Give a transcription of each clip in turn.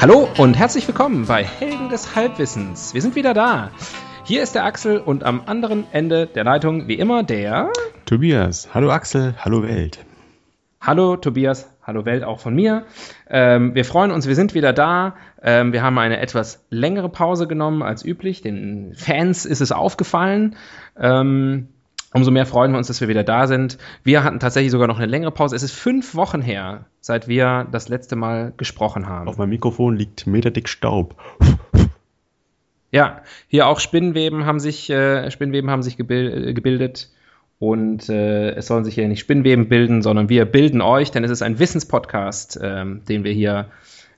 Hallo und herzlich willkommen bei Helden des Halbwissens. Wir sind wieder da. Hier ist der Axel und am anderen Ende der Leitung wie immer der Tobias. Hallo Axel, hallo Welt. Hallo Tobias, hallo Welt auch von mir. Ähm, wir freuen uns, wir sind wieder da. Ähm, wir haben eine etwas längere Pause genommen als üblich. Den Fans ist es aufgefallen. Ähm, Umso mehr freuen wir uns, dass wir wieder da sind. Wir hatten tatsächlich sogar noch eine längere Pause. Es ist fünf Wochen her, seit wir das letzte Mal gesprochen haben. Auf meinem Mikrofon liegt meterdick Staub. Ja, hier auch Spinnweben haben sich, äh, Spinnweben haben sich gebil äh, gebildet. Und äh, es sollen sich hier nicht Spinnweben bilden, sondern wir bilden euch, denn es ist ein Wissenspodcast, ähm, den wir hier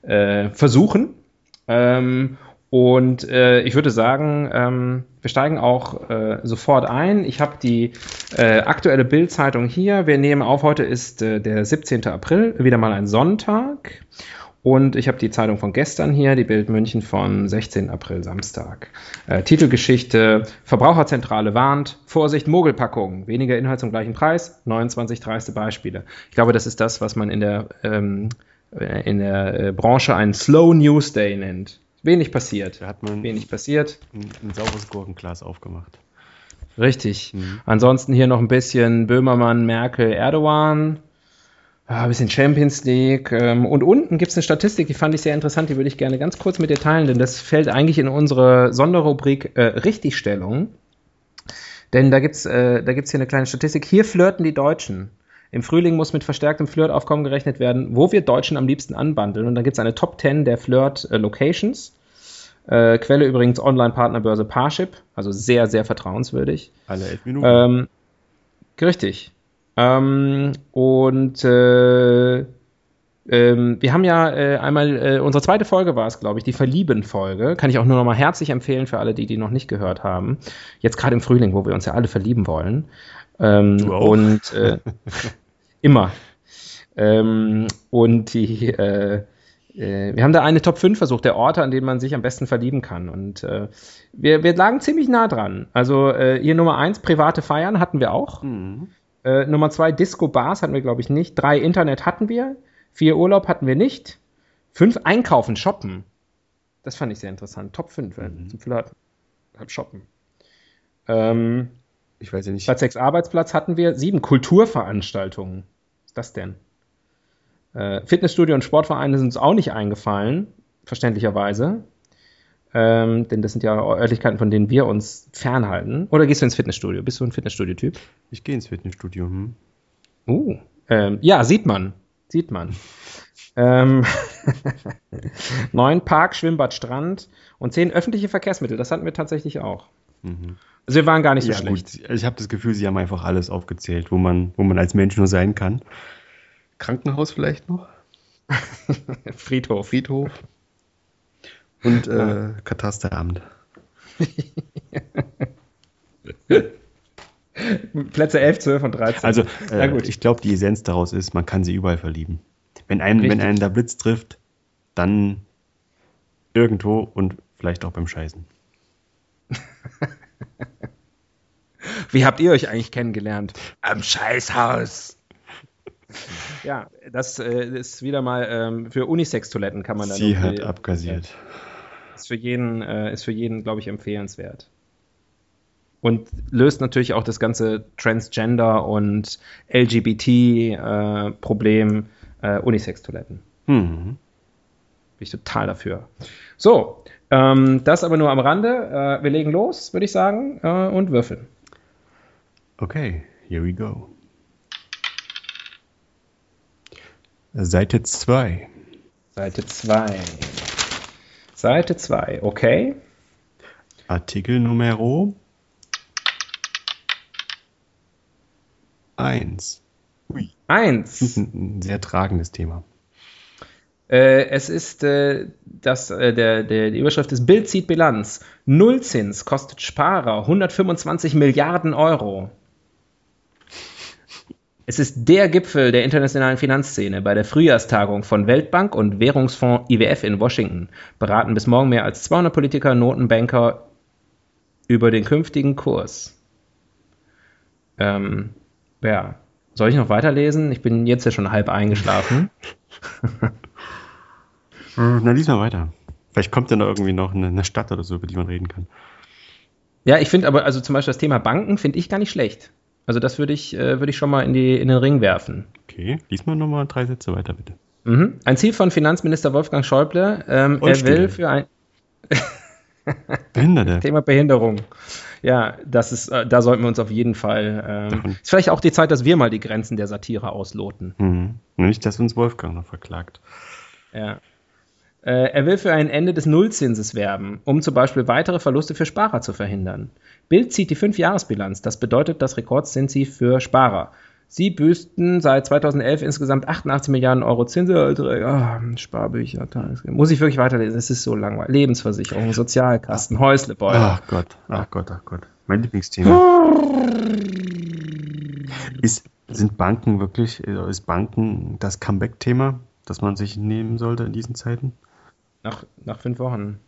äh, versuchen. Ähm, und äh, ich würde sagen, ähm, wir steigen auch äh, sofort ein. Ich habe die äh, aktuelle Bild-Zeitung hier. Wir nehmen auf, heute ist äh, der 17. April, wieder mal ein Sonntag. Und ich habe die Zeitung von gestern hier, die Bild München von 16. April, Samstag. Äh, Titelgeschichte, Verbraucherzentrale warnt, Vorsicht, Mogelpackung, weniger Inhalt zum gleichen Preis, 29 dreiste Beispiele. Ich glaube, das ist das, was man in der, ähm, äh, in der äh, Branche einen Slow News Day nennt. Wenig passiert. Da hat man Wenig passiert. ein, ein saures Gurkenglas aufgemacht. Richtig. Mhm. Ansonsten hier noch ein bisschen Böhmermann, Merkel, Erdogan. Ja, ein bisschen Champions League. Ähm, und unten gibt es eine Statistik, die fand ich sehr interessant, die würde ich gerne ganz kurz mit dir teilen, denn das fällt eigentlich in unsere Sonderrubrik äh, Richtigstellung. Denn da gibt's äh, da gibt's hier eine kleine Statistik. Hier flirten die Deutschen. Im Frühling muss mit verstärktem Flirtaufkommen gerechnet werden, wo wir Deutschen am liebsten anbandeln. Und da gibt's eine Top 10 der Flirt-Locations. Äh, Quelle übrigens Online-Partnerbörse Parship, also sehr, sehr vertrauenswürdig. Alle elf Minuten. Ähm, richtig. Ähm, und äh, ähm, wir haben ja äh, einmal, äh, unsere zweite Folge war es, glaube ich, die Verlieben-Folge. Kann ich auch nur noch mal herzlich empfehlen für alle, die die noch nicht gehört haben. Jetzt gerade im Frühling, wo wir uns ja alle verlieben wollen. Ähm, auch. Und äh, immer. Ähm, und die, äh, äh, wir haben da eine Top 5 versucht, der Orte, an denen man sich am besten verlieben kann. Und äh, wir, wir lagen ziemlich nah dran. Also äh, hier Nummer 1, private Feiern hatten wir auch. Mhm. Äh, Nummer 2, Disco-Bars hatten wir, glaube ich, nicht. 3, Internet hatten wir. 4, Urlaub hatten wir nicht. 5, Einkaufen, Shoppen. Das fand ich sehr interessant. Top 5 äh, Mhm. zum Flirten. Shoppen. Ähm, Ich weiß ja nicht. Platz 6 Arbeitsplatz hatten wir. 7 Kulturveranstaltungen. Was ist das denn? Äh, Fitnessstudio und Sportvereine sind uns auch nicht eingefallen, verständlicherweise. Ähm, denn das sind ja Örtlichkeiten, von denen wir uns fernhalten. Oder gehst du ins Fitnessstudio? Bist du ein Fitnessstudio-Typ? Ich gehe ins Fitnessstudio. Hm? Uh, ähm, ja, sieht man. Sieht man. ähm, neun Park, Schwimmbad, Strand und zehn öffentliche Verkehrsmittel. Das hatten wir tatsächlich auch. Mhm. Also wir waren gar nicht so Ja, schlecht. gut. Ich habe das Gefühl, sie haben einfach alles aufgezählt, wo man, wo man als Mensch nur sein kann. Krankenhaus vielleicht noch? Friedhof. Friedhof. Und äh, Katasteramt. Plätze 11, 12 und 13. Also, äh, gut. ich glaube, die Essenz daraus ist, man kann sie überall verlieben. Wenn einen, Richtig. wenn einen der Blitz trifft, dann irgendwo und vielleicht auch beim Scheißen. Wie habt ihr euch eigentlich kennengelernt? Am Scheißhaus. Ja, das äh, ist wieder mal ähm, für Unisex-Toiletten kann man da Sie hat abkassiert. Ist für jeden, äh, ist für jeden, glaube ich, empfehlenswert. Und löst natürlich auch das ganze Transgender- und LGBT-Problem äh, Unisex-Toiletten. Mhm. Bin ich total dafür. So, ähm, das aber nur am Rande. Äh, wir legen los, würde ich sagen, äh, und würfeln. Okay, here we go. Seite 2. Seite 2. Seite 2, okay. Artikel Numero 1. Eins. Ein, ein sehr tragendes Thema. Äh, es ist äh, das, äh, der, der, die Überschrift ist Bild zieht Bilanz. Nullzins kostet Sparer 125 Milliarden Euro. Es ist der Gipfel der internationalen Finanzszene bei der Frühjahrstagung von Weltbank und Währungsfonds IWF in Washington. Beraten bis morgen mehr als 200 Politiker, Notenbanker über den künftigen Kurs. Ähm, ja, soll ich noch weiterlesen? Ich bin jetzt ja schon halb eingeschlafen. Na, lies mal weiter. Vielleicht kommt ja noch irgendwie noch eine, eine Stadt oder so, über die man reden kann. Ja, ich finde aber, also zum Beispiel das Thema Banken finde ich gar nicht schlecht. Also das würde ich, äh, würde ich schon mal in, die, in den Ring werfen. Okay, lies mal nochmal drei Sätze weiter, bitte. Mhm. Ein Ziel von Finanzminister Wolfgang Schäuble, ähm, er will für ein Behinderte. Thema Behinderung. Ja, das ist, äh, da sollten wir uns auf jeden Fall. Ähm, ist vielleicht auch die Zeit, dass wir mal die Grenzen der Satire ausloten. Mhm. Nicht, dass uns Wolfgang noch verklagt. Ja. Äh, er will für ein Ende des Nullzinses werben, um zum Beispiel weitere Verluste für Sparer zu verhindern. Bild zieht die Fünfjahresbilanz. Das bedeutet das Rekordzinsziel für Sparer. Sie büßten seit 2011 insgesamt 88 Milliarden Euro Zinserträge. Ah, Sparbücher, Tagesgeld. Muss ich wirklich weiterlesen? Es ist so langweilig. Lebensversicherung, Sozialkasten, Häuslebäude. Ach Gott, ach Gott, ach Gott. Mein Lieblingsthema. Ist, sind Banken wirklich, äh, ist Banken das Comeback-Thema, das man sich nehmen sollte in diesen Zeiten? Nach, nach fünf Wochen.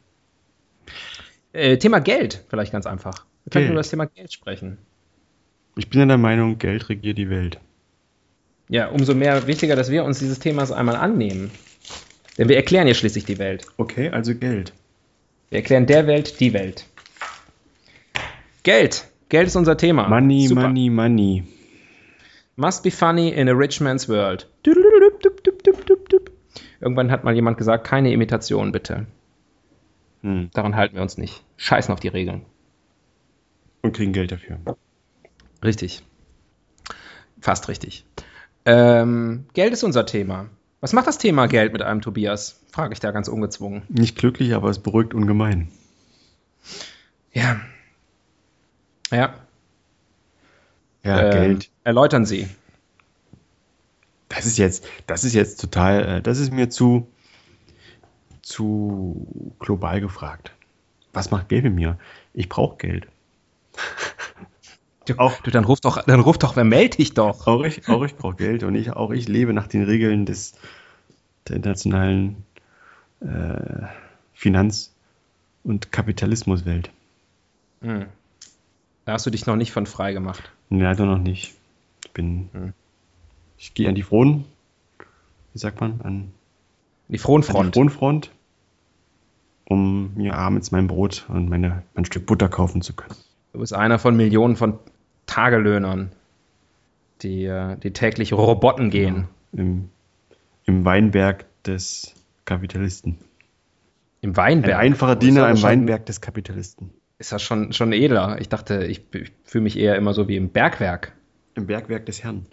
Äh, Thema Geld, vielleicht ganz einfach. Wir Geld. über das Thema Geld sprechen. Ich bin ja der Meinung, Geld regiert die Welt. Ja, umso mehr wichtiger, dass wir uns dieses Themas einmal annehmen. Denn wir erklären ja schließlich die Welt. Okay, also Geld. Wir erklären der Welt die Welt. Geld. Geld ist unser Thema. Money, Super. money, money. Must be funny in a rich man's world. Irgendwann hat mal jemand gesagt, keine Imitation bitte. Hm. Daran halten wir uns nicht. Scheißen auf die Regeln. Und kriegen Geld dafür. Richtig. Fast richtig. Ähm, Geld ist unser Thema. Was macht das Thema Geld mit einem Tobias? Frage ich da ganz ungezwungen. Nicht glücklich, aber es beruhigt ungemein. Ja. Ja. Ja, ähm, Geld. Erläutern Sie. Das ist jetzt, das ist jetzt total, äh, das ist mir zu, zu global gefragt. Was macht Geld mit mir? Ich brauche Geld. Du, Auch- du, dann ruf doch, dann ruf doch, wer meldet dich doch? Auch ich, auch ich brauche Geld und ich, auch ich lebe nach den Regeln des, der internationalen äh, Finanz- und Kapitalismuswelt. Hm. Da hast du dich noch nicht von frei gemacht. Nee, leider noch nicht. Ich bin, Hm. Ich gehe an die Frohen, wie sagt man, an, Die an die. Frohenfront, um mir abends mein Brot und meine, mein Stück Butter kaufen zu können. Du bist einer von Millionen von Tagelöhnern, die, äh, die täglich Robotten gehen. Im, im Weinberg des Kapitalisten. Im Ein Weinberg. einfacher Ist Diener im schon- Weinberg des Kapitalisten. Ist das schon, schon edler? Ich dachte, ich, ich fühle mich eher immer so wie im Bergwerk. Im Bergwerk des Herrn.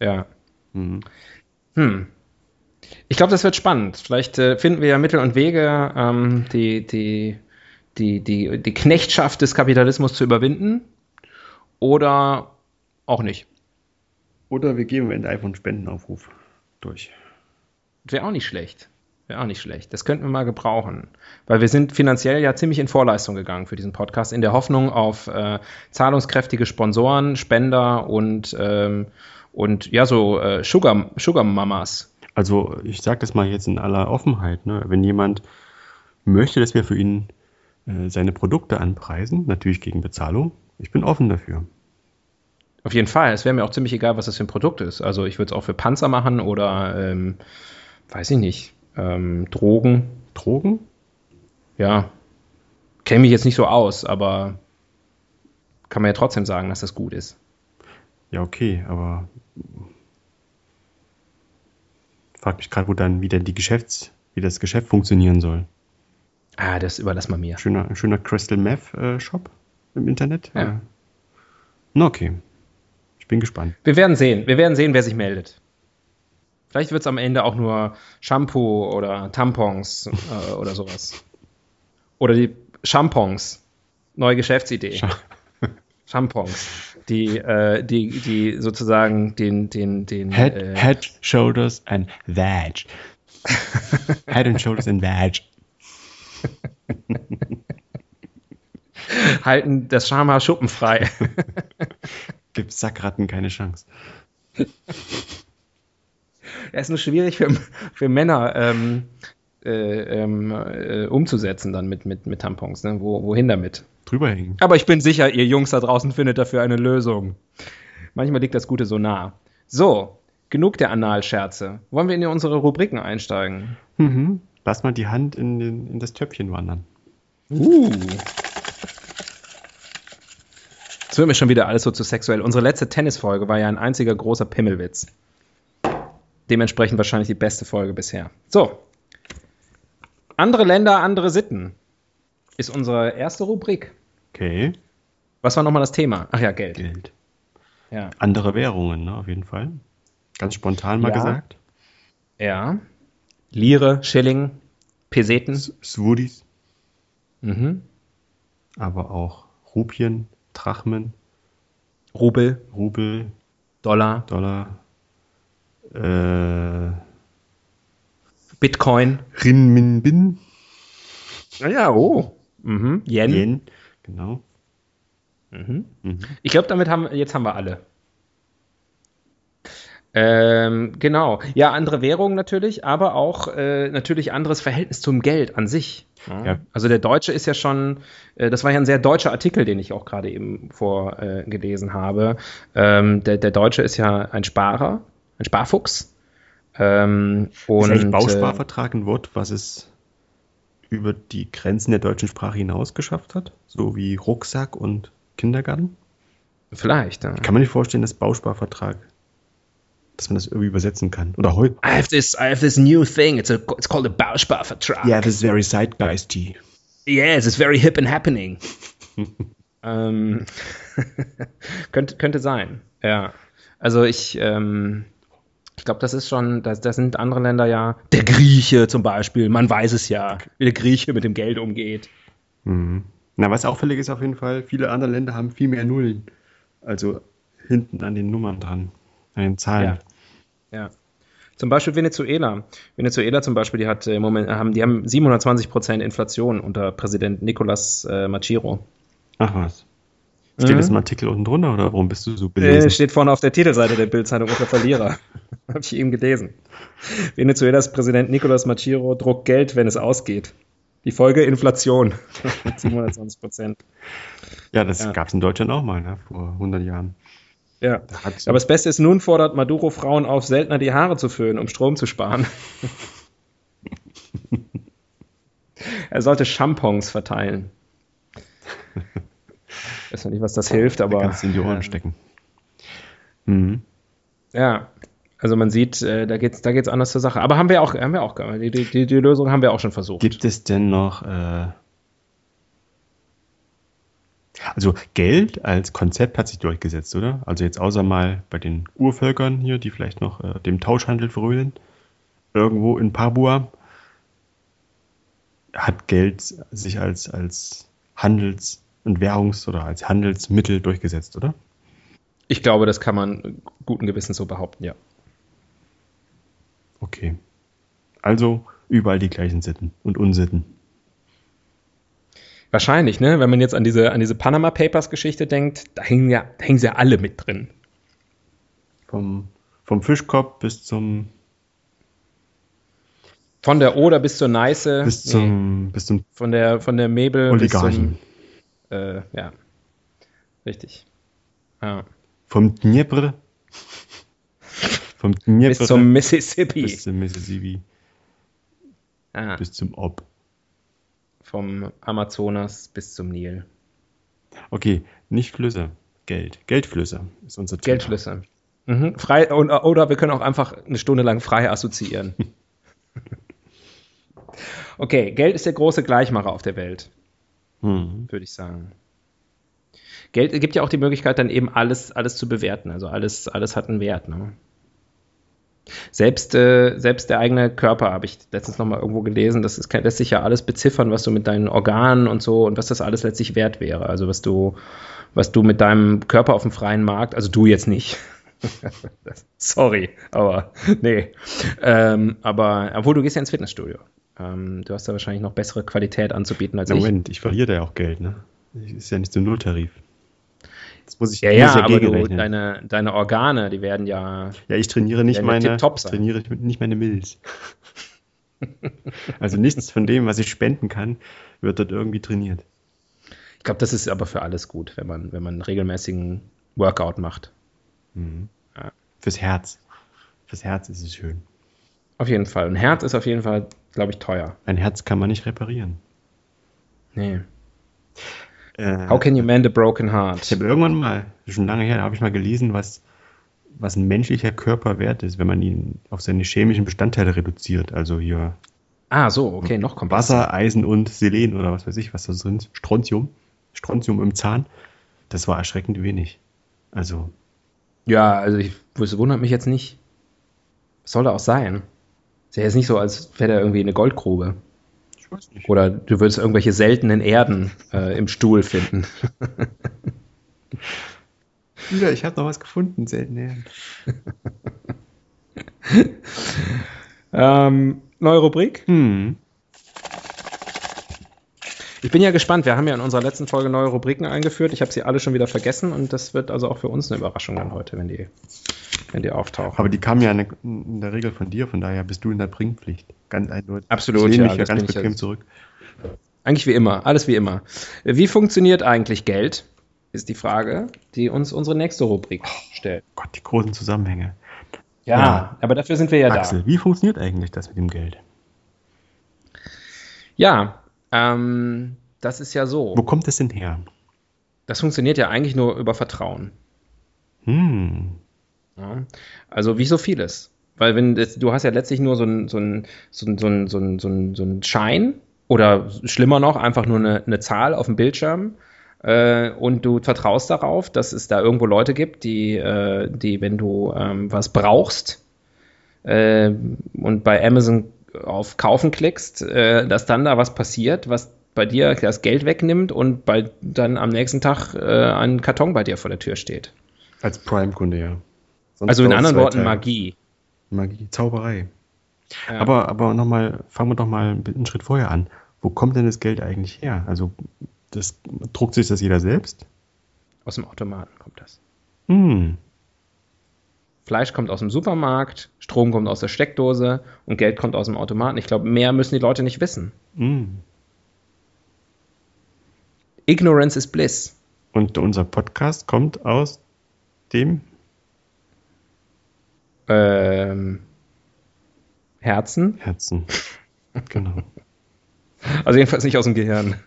Ja. Mhm. Hm. Ich glaube, das wird spannend. Vielleicht äh, finden wir ja Mittel und Wege, ähm, die, die, die, die, die Knechtschaft des Kapitalismus zu überwinden. Oder auch nicht. Oder wir geben Ende einfach einen Spendenaufruf durch. Wäre auch nicht schlecht. Wäre auch nicht schlecht. Das könnten wir mal gebrauchen. Weil wir sind finanziell ja ziemlich in Vorleistung gegangen für diesen Podcast, in der Hoffnung auf äh, zahlungskräftige Sponsoren, Spender und, ähm, und ja, so äh, Sugar, Sugar Mamas. Also ich sage das mal jetzt in aller Offenheit. Ne? Wenn jemand möchte, dass wir für ihn äh, seine Produkte anpreisen, natürlich gegen Bezahlung, ich bin offen dafür. Auf jeden Fall. Es wäre mir auch ziemlich egal, was das für ein Produkt ist. Also ich würde es auch für Panzer machen oder, ähm, weiß ich nicht, ähm, Drogen. Drogen? Ja, kenne mich jetzt nicht so aus, aber kann man ja trotzdem sagen, dass das gut ist. Ja, okay, aber frag mich gerade, wo dann wieder die Geschäfts, wie das Geschäft funktionieren soll. Ah, das überlass mal mir. Schöner, schöner Crystal Meth äh, Shop im Internet. Ja. Äh, Na okay. Ich bin gespannt. Wir werden sehen. Wir werden sehen, wer sich meldet. Vielleicht wird es am Ende auch nur Shampoo oder Tampons äh, oder sowas. Oder die Shampoos. Neue Geschäftsidee. Scha- Shampoos. Die, äh, die, die sozusagen den, den, den Head, äh, head, shoulders and vag. head and shoulders and vag. halten das Schamhaar schuppenfrei. Gibt Sackratten keine Chance. Ja, ist nur schwierig für, für Männer ähm, äh, ähm, äh, umzusetzen dann mit, mit, mit Tampons. Ne? Wo, wohin damit? Drüber hängen. Aber ich bin sicher, ihr Jungs da draußen findet dafür eine Lösung. Manchmal liegt das Gute so nah. So, genug der Analscherze. Wollen wir in unsere Rubriken einsteigen? Mhm. Lass mal die Hand in, den, in das Töpfchen wandern. Uh. Das wird mir schon wieder alles so zu sexuell. Unsere letzte Tennisfolge war ja ein einziger großer Pimmelwitz. Dementsprechend wahrscheinlich die beste Folge bisher. So. Andere Länder, andere Sitten ist unsere erste Rubrik. Okay. Was war nochmal das Thema? Ach ja, Geld. Geld. Ja. Andere Währungen, ne, auf jeden Fall. Ganz spontan mal Ja. gesagt. ja. Lire, Schilling, Peseten. Swudis, Mhm. aber auch Rupien, Drachmen, Rubel, Rubel, Dollar, Dollar, äh, Bitcoin. Rinminbin, Ah ja, oh. Mhm. Yen. Yen, genau. Mhm. Mhm. Ich glaube, damit haben jetzt haben wir alle. Ähm, genau. Ja, andere Währungen natürlich, aber auch äh, natürlich anderes Verhältnis zum Geld an sich. Ja. Also der Deutsche ist ja schon, äh, das war ja ein sehr deutscher Artikel, den ich auch gerade eben vorgelesen äh, gelesen habe. Ähm, der, der Deutsche ist ja ein Sparer, ein Sparfuchs. Ähm, Ist und eigentlich äh, Bausparvertrag ein Wort, was es über die Grenzen der deutschen Sprache hinaus geschafft hat? So wie Rucksack und Kindergarten? vielleicht. Ja. Kann man nicht vorstellen, dass Bausparvertrag, dass man das irgendwie übersetzen kann? Oder heute? I have this, I have this new thing. It's a, it's called a Bausparvertrag. Yeah, this is very zeitgeisty. Yes, it's very hip and happening. ähm, könnte, könnte sein, ja. Also ich, ähm, ich glaube, das ist schon, das, das sind andere Länder ja. Der Grieche zum Beispiel, man weiß es ja, wie der Grieche mit dem Geld umgeht. Mhm. Na, was auffällig ist auf jeden Fall, viele andere Länder haben viel mehr Nullen. Also hinten an den Nummern dran, an den Zahlen. Ja. Zum Beispiel Venezuela. Venezuela zum Beispiel, die hat äh, im Moment, haben, die haben 720 Prozent Inflation unter Präsident Nicolas äh, Maduro. Ach was. Steht Mhm. das im Artikel unten drunter oder warum bist du so Äh, belesen? steht vorne auf der Titelseite der Bildzeitung unter Verlierer. Habe ich eben gelesen. Venezuelas Präsident Nicolas Maduro druckt Geld, wenn es ausgeht. Die Folge Inflation. 720 Prozent. ja, das ja. gab es in Deutschland auch mal, ne, vor 100 Jahren. Ja. Aber das Beste ist, nun fordert Maduro Frauen auf, seltener die Haare zu föhnen, um Strom zu sparen. er sollte Shampoos verteilen. Ich weiß noch nicht, was das hilft, da aber. kannst du in die Ohren stecken. Mhm. Ja, also man sieht, äh, da geht's, da geht's anders zur Sache. Aber haben wir auch, haben wir auch, die, die, die Lösung haben wir auch schon versucht. Gibt es denn noch, äh, also Geld als Konzept hat sich durchgesetzt, oder? Also jetzt außer mal bei den Urvölkern hier, die vielleicht noch äh, dem Tauschhandel frönen, irgendwo in Papua, hat Geld sich als, als Handels- und Währungs- oder als Handelsmittel durchgesetzt, oder? Ich glaube, das kann man guten Gewissens so behaupten, ja. Okay. Also überall die gleichen Sitten und Unsitten. Wahrscheinlich, ne? Wenn man jetzt an diese, an diese Panama Papers Geschichte denkt, da hängen ja, da hängen sie ja alle mit drin. Vom, vom Fischkopf bis zum, Von der Oder bis zur Neiße. bis zum, bis zum Von der, von der Mabel Oligarchen. bis zum, äh, ja. Richtig. Ja. Vom Dnieper. Vom Dnieper Bis zum Mississippi. bis zum Mississippi. Ah, Bis zum Ob. vom Amazonas bis zum Nil. Okay, nicht Flüsse. Geld. Geldflüsse ist unser Thema. Geldflüsse. Mhm. Frei, und, oder wir können auch einfach eine Stunde lang frei assoziieren. okay, Geld ist der große Gleichmacher auf der Welt, Hm. würde ich sagen. Geld gibt ja auch die Möglichkeit, dann eben alles, alles zu bewerten. Also alles, alles hat einen Wert. Ne? Selbst, äh, selbst der eigene Körper, habe ich letztens noch mal irgendwo gelesen, das ist, lässt sich ja alles beziffern, was du mit deinen Organen und so und was das alles letztlich wert wäre. Also was du, was du mit deinem Körper auf dem freien Markt, also du jetzt nicht. Sorry, aber nee. Ähm, aber obwohl du gehst ja ins Fitnessstudio. Ähm, du hast da wahrscheinlich noch bessere Qualität anzubieten als Moment, ich. ich verliere da ja auch Geld, ne? Das ist ja nicht so ein Nulltarif. Das muss ich ja, ja, ja aber du, deine, deine Organe, die werden ja. Ja, ich trainiere nicht meine, ich trainiere nicht meine Milz. also nichts von dem, was ich spenden kann, wird dort irgendwie trainiert. Ich glaube, das ist aber für alles gut, wenn man, wenn man einen regelmäßigen Workout macht. Mhm. Ja. Fürs Herz. Fürs Herz ist es schön. Auf jeden Fall. Ein Herz ist auf jeden Fall, glaube ich, teuer. Ein Herz kann man nicht reparieren. Nee. Äh, How can you mend a broken heart? Ich habe irgendwann mal, schon lange her, habe ich mal gelesen, was, was ein menschlicher Körper wert ist, wenn man ihn auf seine chemischen Bestandteile reduziert. Also hier. Ah, so, okay, noch kommt Wasser, Eisen und Selen oder was weiß ich, was da drin ist. Strontium. Strontium im Zahn. Das war erschreckend wenig. Also. Ja, also ich, das wundert mich jetzt nicht. Was soll da auch sein? Ist ja jetzt nicht so, als wäre da irgendwie eine Goldgrube weiß nicht. Oder du würdest irgendwelche seltenen Erden äh, im Stuhl finden. ja, ich habe noch was gefunden, seltene Erden. ähm, neue Rubrik? Hm. Ich bin ja gespannt. Wir haben ja in unserer letzten Folge neue Rubriken eingeführt. Ich habe sie alle schon wieder vergessen und das wird also auch für uns eine Überraschung dann heute, wenn die wenn die auftauchen. Aber die kamen ja in der Regel von dir, von daher bist du in der Bringpflicht. Ganz eindeutig. Absolut, ich lehne ja, mich ja ganz bequem zurück. Eigentlich wie immer, alles wie immer. Wie funktioniert eigentlich Geld? Ist die Frage, die uns unsere nächste Rubrik stellt. Oh Gott, die großen Zusammenhänge. Ja, ja, aber dafür sind wir ja Axel, da. Wie funktioniert eigentlich das mit dem Geld? Ja, ähm, das ist ja so. Wo kommt es denn her? Das funktioniert ja eigentlich nur über Vertrauen. Hm. Ja, also wie so vieles. Weil wenn das, du hast ja letztlich nur so einen so ein, so ein, so ein, so ein, so ein, so ein Schein oder schlimmer noch, einfach nur eine, eine Zahl auf dem Bildschirm äh, und du vertraust darauf, dass es da irgendwo Leute gibt, die, äh, die wenn du ähm, was brauchst äh, und bei Amazon auf Kaufen klickst, äh, dass dann da was passiert, was bei dir das Geld wegnimmt und bei, dann am nächsten Tag äh, ein Karton bei dir vor der Tür steht. Als Prime-Kunde, ja. Sonst also in anderen Worten Magie. Magie, Zauberei. Ja. Aber, aber nochmal, fangen wir doch mal einen Schritt vorher an. Wo kommt denn das Geld eigentlich her? Also, das, druckt sich das jeder selbst? Aus dem Automaten kommt das. Hm. Fleisch kommt aus dem Supermarkt, Strom kommt aus der Steckdose und Geld kommt aus dem Automaten. Ich glaube, mehr müssen die Leute nicht wissen. Hm. Ignorance is bliss. Und unser Podcast kommt aus dem ähm, Herzen. Herzen. Genau. Also jedenfalls nicht aus dem Gehirn.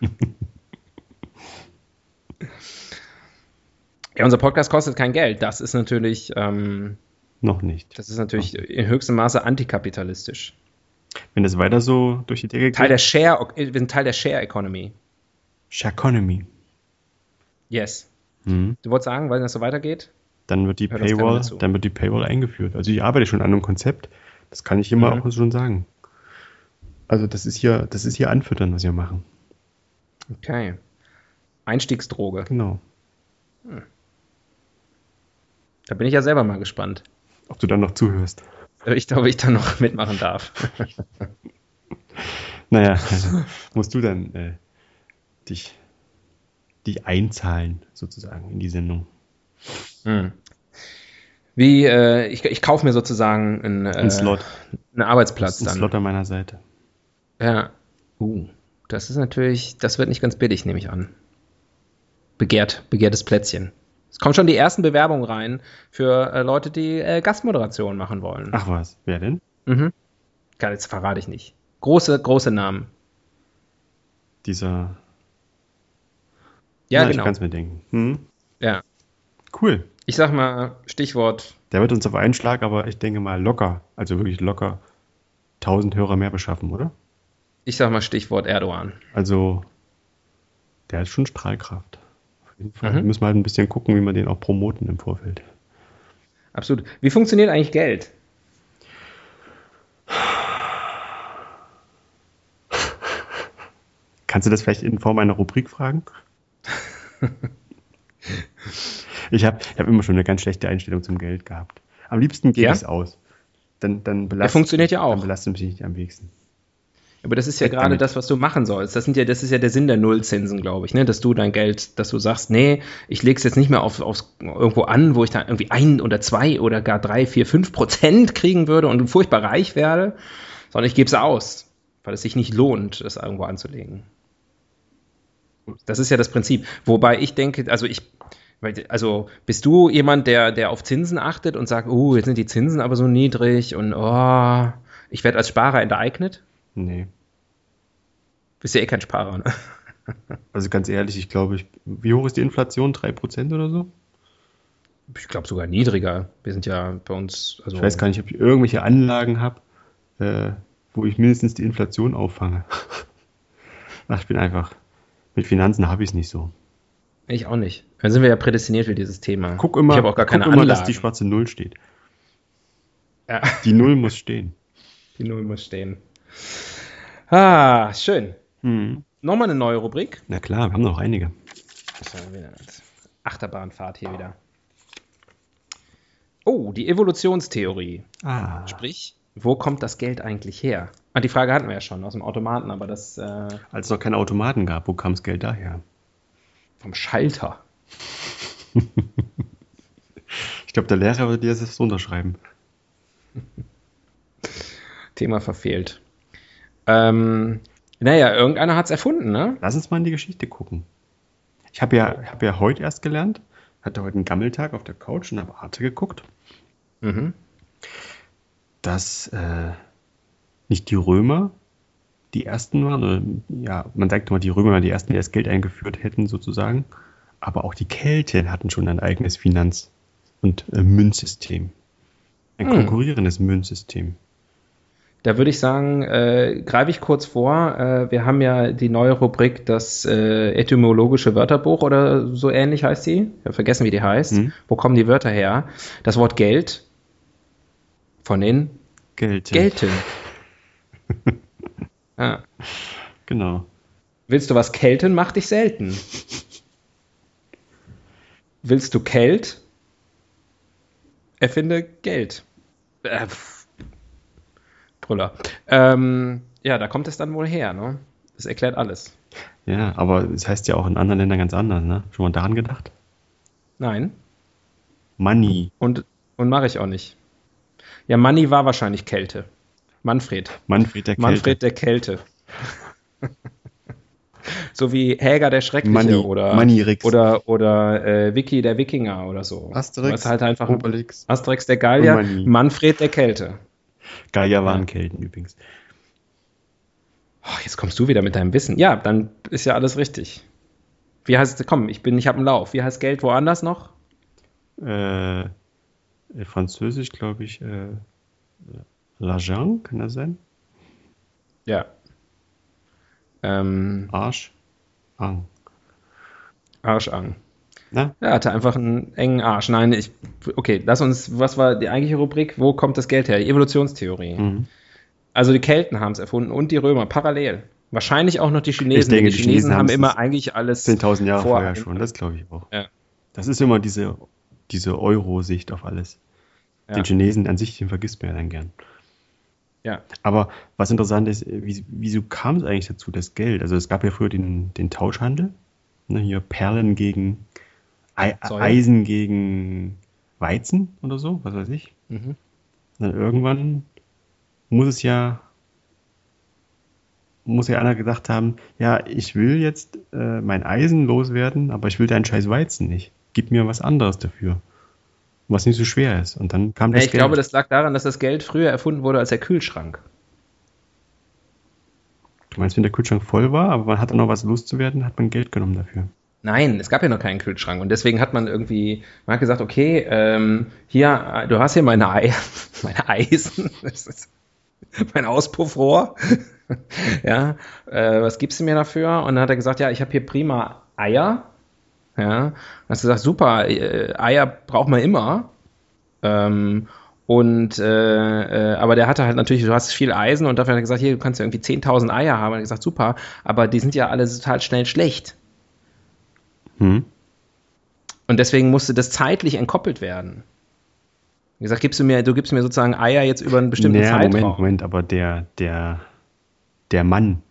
ja, unser Podcast kostet kein Geld. Das ist natürlich. Ähm, Noch nicht. Das ist natürlich in höchstem Maße antikapitalistisch. Wenn das weiter so durch die Decke geht. Teil der Share, wir sind Teil der Share Economy. Share Economy. Yes. Mhm. Du wolltest sagen, weil das so weitergeht? Dann wird die Hört Paywall, dann wird die Paywall eingeführt. Also ich arbeite schon an einem Konzept, das kann ich immer mhm. auch schon sagen. Also das ist hier, das ist hier Anfüttern, was wir machen. Okay. Einstiegsdroge. Genau. Hm. Da bin ich ja selber mal gespannt. Ob du dann noch zuhörst. Ich glaube, ich dann noch mitmachen darf. naja, also musst du dann äh, dich, dich einzahlen, sozusagen, in die Sendung. Hm. Wie, äh, ich, ich kaufe mir sozusagen einen, äh, ein Slot. einen Arbeitsplatz ein dann. Slot an meiner Seite. Ja. Uh, das ist natürlich, das wird nicht ganz billig, nehme ich an. Begehrt, begehrtes Plätzchen. Es kommen schon die ersten Bewerbungen rein für äh, Leute, die äh, Gastmoderation machen wollen. Ach was, wer denn? Mhm. Gar jetzt verrate ich nicht. Große, große Namen. Dieser. Ja, Na, genau. Ich kann es mir denken. Hm? Ja. Cool. Ich sag mal, Stichwort. Der wird uns auf einen Schlag, aber ich denke mal locker, also wirklich locker, 1000 Hörer mehr beschaffen, oder? Ich sag mal Stichwort Erdogan. Also, der hat schon Strahlkraft. Auf jeden Fall. Mhm. Müssen wir halt ein bisschen gucken, wie wir den auch promoten im Vorfeld. Absolut. Wie funktioniert eigentlich Geld? Kannst du das vielleicht in Form einer Rubrik fragen? ich habe ich hab immer schon eine ganz schlechte Einstellung zum Geld gehabt. Am liebsten geht Ja? es aus. Dann, dann Der funktioniert ja auch. Dann belastet mich nicht am wenigsten. Aber das ist ja gerade das, was du machen sollst. Das sind ja, das ist ja der Sinn der Nullzinsen, glaube ich, ne? Dass du dein Geld, dass du sagst, nee, ich lege es jetzt nicht mehr auf, aufs, irgendwo an, wo ich da irgendwie ein oder zwei oder gar drei, vier, fünf Prozent kriegen würde und furchtbar reich werde, sondern ich gebe es aus, weil es sich nicht lohnt, es irgendwo anzulegen. Das ist ja das Prinzip. Wobei ich denke, also ich, also bist du jemand, der, der auf Zinsen achtet und sagt, oh, jetzt sind die Zinsen aber so niedrig und oh, ich werde als Sparer enteignet? Nee. Bist ja eh kein Sparer, ne? Also ganz ehrlich, ich glaube, ich, wie hoch ist die Inflation? 3% oder so? Ich glaube sogar niedriger. Wir sind ja bei uns, also Ich weiß gar nicht, ob ich irgendwelche Anlagen habe, äh, wo ich mindestens die Inflation auffange. Ach, ich bin einfach, mit Finanzen habe ich es nicht so. Ich auch nicht. Dann sind wir ja prädestiniert für dieses Thema. Guck immer, ich habe auch gar guck keine immer Anlagen. dass die schwarze Null steht. Ja, Die Null muss stehen. die Null muss stehen. Ah, schön. Mhm. Nochmal eine neue Rubrik. Na klar, wir haben noch einige. Achterbahnfahrt hier wieder. Oh, die Evolutionstheorie. Ah, Sprich, wo kommt das Geld eigentlich her? Ah, die Frage hatten wir ja schon aus dem Automaten, aber das äh, als es noch keine Automaten gab, wo kam das Geld daher? Vom Schalter. Ich glaube, der Lehrer würde dir das so unterschreiben. Thema verfehlt. Ähm, naja, irgendeiner hat es erfunden, ne? Lass uns mal in die Geschichte gucken. Ich habe ja, hab ja heute erst gelernt, hatte heute einen Gammeltag auf der Couch und habe Arte geguckt, Mhm. dass äh, nicht die Römer die ersten waren, oder, ja, man sagt immer, die Römer waren die ersten, die das Geld eingeführt hätten, sozusagen. Aber auch die Kelten hatten schon ein eigenes Finanz- und äh, Münzsystem. Ein Hm. konkurrierendes Münzsystem. Da würde ich sagen, äh, greife ich kurz vor. Äh, wir haben ja die neue Rubrik, das äh, etymologische Wörterbuch oder so ähnlich heißt die. Ich habe vergessen, wie die heißt. Mhm. Wo kommen die Wörter her? Das Wort Geld von den Geld. Gelten. ja. Genau. Willst du was kelten, mach dich selten. Willst du Kelt? Erfinde Geld. Äh. Brüller. Ähm, ja, da kommt es dann wohl her, ne? Das erklärt alles. Ja, aber es heißt ja auch in anderen Ländern ganz anders, ne? Schon mal daran gedacht? Nein. Money. Und, und mache ich auch nicht. Ja, Manni war wahrscheinlich Kälte. Manfred. Manfred der Kälte. Manfred der Kälte. so wie Häger der Schreckliche Manni- oder, Mannirix. oder, oder äh, Vicky der Wikinger oder so. Asterix, Was halt einfach ein Obelix. Asterix der Gallier. Manfred der Kälte. Gallier waren Ja. Kelten übrigens. Oh, jetzt kommst du wieder mit deinem Wissen. Ja, dann ist ja alles richtig. Wie heißt komm, ich bin, ich habe einen Lauf. Wie heißt Geld woanders noch? Äh, äh, Französisch, glaube ich, äh, L'argent, kann das sein? Ja. Ähm, Arsch. Ang. Arschang. Na? Er hatte einfach einen engen Arsch. Nein, ich. Okay, lass uns. Was war die eigentliche Rubrik? Wo kommt das Geld her? Die Evolutionstheorie. Mhm. Also die Kelten haben es erfunden und die Römer parallel. Wahrscheinlich auch noch die Chinesen. denke, die die Chinesen Chinesen haben immer eigentlich alles. 10.000 Jahre vor- vorher schon, das glaube ich auch. Ja. Das ist immer diese, diese Euro-Sicht auf alles. Ja. Den Chinesen an sich, den vergisst man ja dann gern. Ja. Aber was interessant ist, äh, wie, wieso kam es eigentlich dazu, das Geld? Also es gab ja früher den, den Tauschhandel. Ne, hier Perlen gegen Ei, Säure. Eisen gegen Weizen oder so, was weiß ich. Mhm. Dann irgendwann muss es ja, muss ja einer gedacht haben, ja, ich will jetzt äh, mein Eisen loswerden, aber ich will deinen scheiß Weizen nicht. Gib mir was anderes dafür. Was nicht so schwer ist. Und dann kam Ja, das ich Geld. glaube, das lag daran, dass das Geld früher erfunden wurde als der Kühlschrank. du meinst, wenn der Kühlschrank voll war, aber man hatte noch was loszuwerden, hat man Geld genommen dafür. Nein, es gab ja noch keinen Kühlschrank und deswegen hat man irgendwie, man hat gesagt, okay, ähm, hier, du hast hier meine, Ei, meine Eisen, mein Auspuffrohr, ja, äh, was gibst du mir dafür? Und dann hat er gesagt, ja, ich habe hier prima Eier, ja, hast du gesagt, super, äh, Eier braucht man immer, ähm, Und äh, äh, aber der hatte halt natürlich, du hast viel Eisen und dafür hat er gesagt, hier, du kannst ja irgendwie 10.000 Eier haben. Und er hat gesagt, super, aber die sind ja alle total schnell schlecht. Hm. Und deswegen musste das zeitlich entkoppelt werden. Wie gesagt, gibst du mir, du gibst mir sozusagen Eier jetzt über einen bestimmten naja, Zeitraum. Moment, Moment, aber der, der, der Mann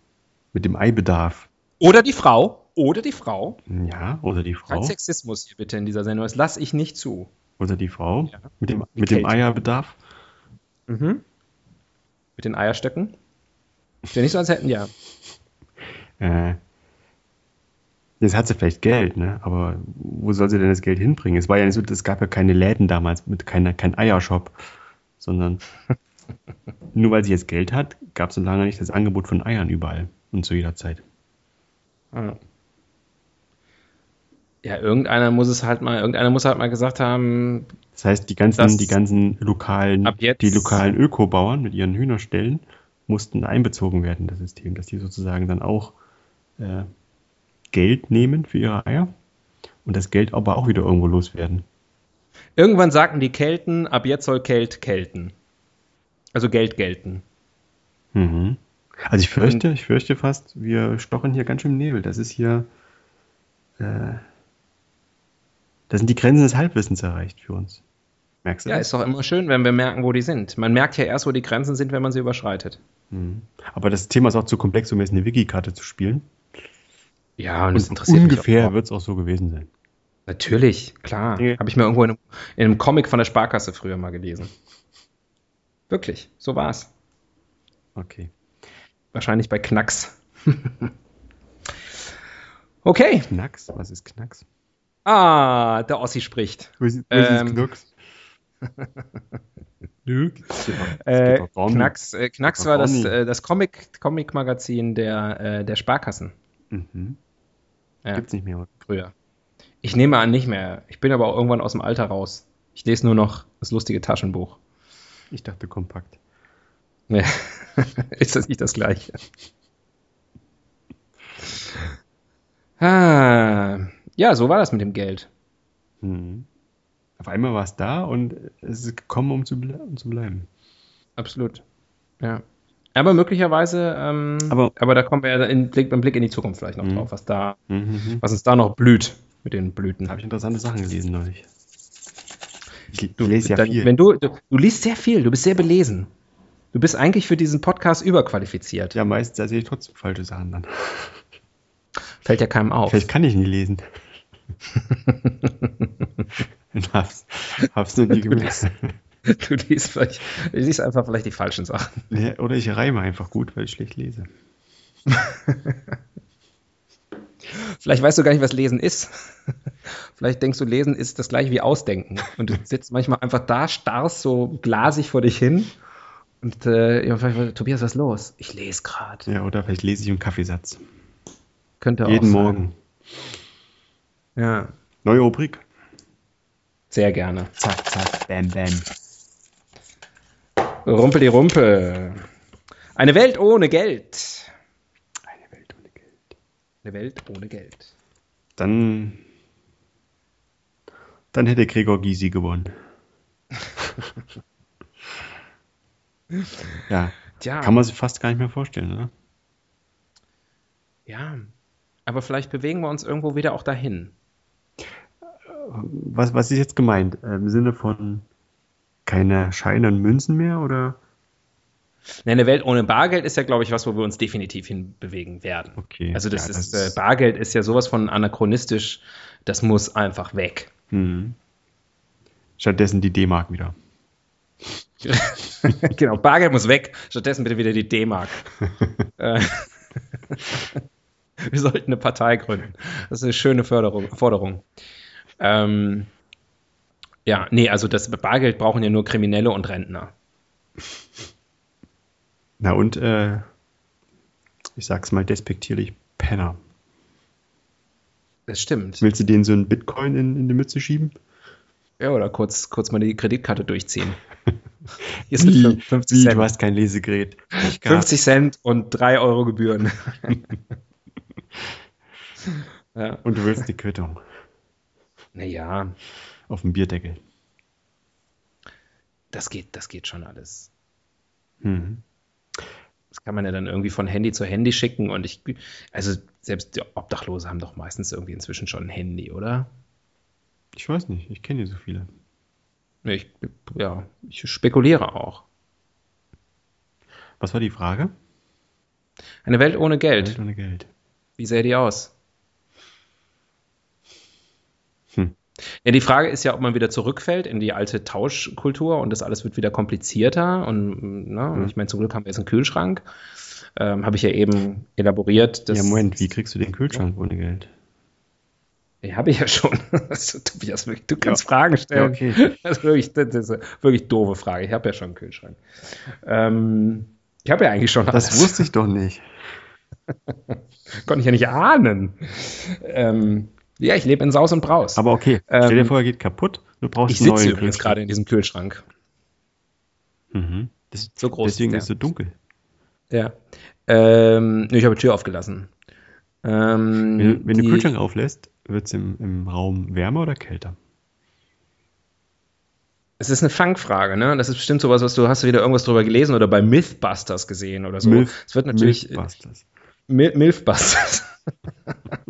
mit dem Eibedarf. Oder die Frau. Oder die Frau. Ja, oder die Frau. Kein Sexismus hier bitte in dieser Sendung. Das lasse ich nicht zu. Oder die Frau Ja. mit dem, mit dem. Eierbedarf. Mhm. Mit den Eierstöcken. Ist ja nicht so, als hätten ja. Äh, jetzt hat sie vielleicht Geld, ne? Aber wo soll sie denn das Geld hinbringen? Es war ja nicht so, es gab ja keine Läden damals mit keiner, kein Eiershop, sondern nur weil sie jetzt Geld hat, gab es so lange nicht das Angebot von Eiern überall und zu jeder Zeit. Ja. Ja, irgendeiner muss es halt mal, irgendeiner muss halt mal gesagt haben, Das heißt, die ganzen, die ganzen lokalen, die lokalen Ökobauern mit ihren Hühnerstellen mussten einbezogen werden in das System, dass die sozusagen dann auch äh, Geld nehmen für ihre Eier und das Geld aber auch wieder irgendwo loswerden. irgendwann sagten die Kelten, ab jetzt soll Geld gelten. Also Geld gelten. Mhm. Also ich fürchte, ich fürchte fast, wir stochen hier ganz schön im Nebel. Das ist hier, äh, da sind die Grenzen des Halbwissens erreicht für uns. Merkst du Ja, das? ist doch immer schön, wenn wir merken, wo die sind. Man merkt ja erst, wo die Grenzen sind, wenn man sie überschreitet. Mhm. Aber das Thema ist auch zu komplex, um jetzt eine Wiki-Karte zu spielen. Ja, und, Und das interessiert mich ungefähr wird es auch so gewesen sein. Natürlich, klar. Ja. Habe ich mir irgendwo in einem, in einem Comic von der Sparkasse früher mal gelesen. Wirklich, so war's. Okay. Wahrscheinlich bei Knacks. okay. Knacks? Was ist Knacks? Ah, der Ossi spricht. Was ist, Ähm, Knacks? Nö, Äh. Knacks, äh, Knacks war das, äh, das Comic, Comic-Magazin der, äh, der Sparkassen. Mhm. Ja, Gibt's nicht mehr. oder? früher. Ich nehme an, nicht mehr. Ich bin aber auch irgendwann aus dem Alter raus. Ich lese nur noch das lustige Taschenbuch. Ich dachte kompakt. Ja. Ist das nicht das gleiche? Ah, ja, so war das mit dem Geld. Mhm. Auf einmal war es da und es ist gekommen, um zu, ble um zu bleiben. Absolut. Ja. Aber möglicherweise, ähm, aber, Aber- da kommen wir ja in Blick, beim Blick in die Zukunft vielleicht noch Mhm. drauf, was da, Mhm. was uns da noch blüht mit den Blüten. Habe ich interessante Sachen gelesen neulich. Ich Du, lese ja dann, viel. Wenn du, du, du liest sehr viel, du bist sehr belesen. Du bist eigentlich für diesen Podcast überqualifiziert. ja, meistens erzähle ich trotzdem falsche Sachen dann. Fällt ja keinem auf. Vielleicht kann ich nie lesen. hab's, hab's noch nie gemerkt. Du liest vielleicht, du liest einfach vielleicht die falschen Sachen. Nee, Oder ich reime einfach gut, weil ich schlecht lese. Vielleicht weißt du gar nicht, was Lesen ist. Vielleicht denkst du, Lesen ist das gleiche wie Ausdenken. Und du sitzt manchmal einfach da, starrst so glasig vor dich hin. Und äh, ja, vielleicht, Tobias, was ist los? Ich lese gerade. Ja, oder vielleicht lese ich einen Kaffeesatz. Könnte Jeden auch sein. Morgen. Ja, Neue Rubrik. sehr gerne. Zack, zack, bam, bam. Rumpel die Rumpel. Eine Welt ohne Geld. Eine Welt ohne Geld. Eine Welt ohne Geld. Dann, dann hätte Gregor Gysi gewonnen. ja, Tja, kann man sich fast gar nicht mehr vorstellen, oder? ja. Aber vielleicht bewegen wir uns irgendwo wieder auch dahin. Was, was ist jetzt gemeint? Äh, Im Sinne von keine Scheine und Münzen mehr, oder? Ne, eine Welt ohne Bargeld ist ja, glaube ich, was, wo wir uns definitiv hinbewegen werden. Okay, Also das ja, ist, das- äh, Bargeld ist ja sowas von anachronistisch, das muss einfach weg. Hm. Stattdessen die D-Mark wieder. genau, Bargeld muss weg, stattdessen bitte wieder die D-Mark. Äh, wir sollten eine Partei gründen. Das ist eine schöne Förderung, Forderung. Ähm, ja, nee, also das Bargeld brauchen ja nur Kriminelle und Rentner. Na und, äh, ich sag's mal despektierlich, Penner. Das stimmt. Willst du denen so einen Bitcoin in, in die Mütze schieben? Ja, oder kurz, kurz mal die Kreditkarte durchziehen. Hier sind fün- 50 Wie, Cent. du hast kein Lesegerät. Ich grad. 50 Cent und 3 Euro Gebühren. ja. Und du willst die Quittung Naja, auf dem Bierdeckel. das geht, das geht schon alles. Mhm. Das kann man ja dann irgendwie von Handy zu Handy schicken und ich, also selbst die Obdachlose haben doch meistens irgendwie inzwischen schon ein Handy, oder? Ich weiß nicht, ich kenne hier so viele. Ich, ja, ich spekuliere auch. Was war die Frage? Eine Welt ohne Geld. Welt ohne Geld. Wie sähe die aus? Hm. Ja, die Frage ist ja, ob man wieder zurückfällt in die alte Tauschkultur und das alles wird wieder komplizierter. Und ne, Mhm. ich meine, zum Glück haben wir jetzt einen Kühlschrank. Ähm, Habe ich ja eben elaboriert. ja, Moment, wie kriegst du den Kühlschrank ohne Geld? Ja, habe ich ja schon. Also, Tobias, wirklich, du kannst Fragen stellen. okay. Das ist wirklich, das ist eine wirklich doofe Frage. Ich habe ja schon einen Kühlschrank. Ähm, ich habe ja eigentlich schon Das alles. wusste ich doch nicht. Konnte ich ja nicht ahnen. Ähm, ja, ich lebe in Saus und Braus. Aber okay, Ähm, stell dir vor, er geht kaputt, du brauchst ich einen sitze neuen übrigens gerade in diesem Kühlschrank. Mhm. Das, So groß deswegen ist es so dunkel. Ja. Ähm, ich habe die Tür aufgelassen. Ähm, Wenn, du- wenn du die- den Kühlschrank auflässt, wird es im, im Raum wärmer oder kälter? Es ist eine Fangfrage, ne? Das ist bestimmt sowas, was du hast du wieder irgendwas drüber gelesen oder bei Mythbusters gesehen oder so. Milf- es wird natürlich Milfbusters. Mil Milfbusters.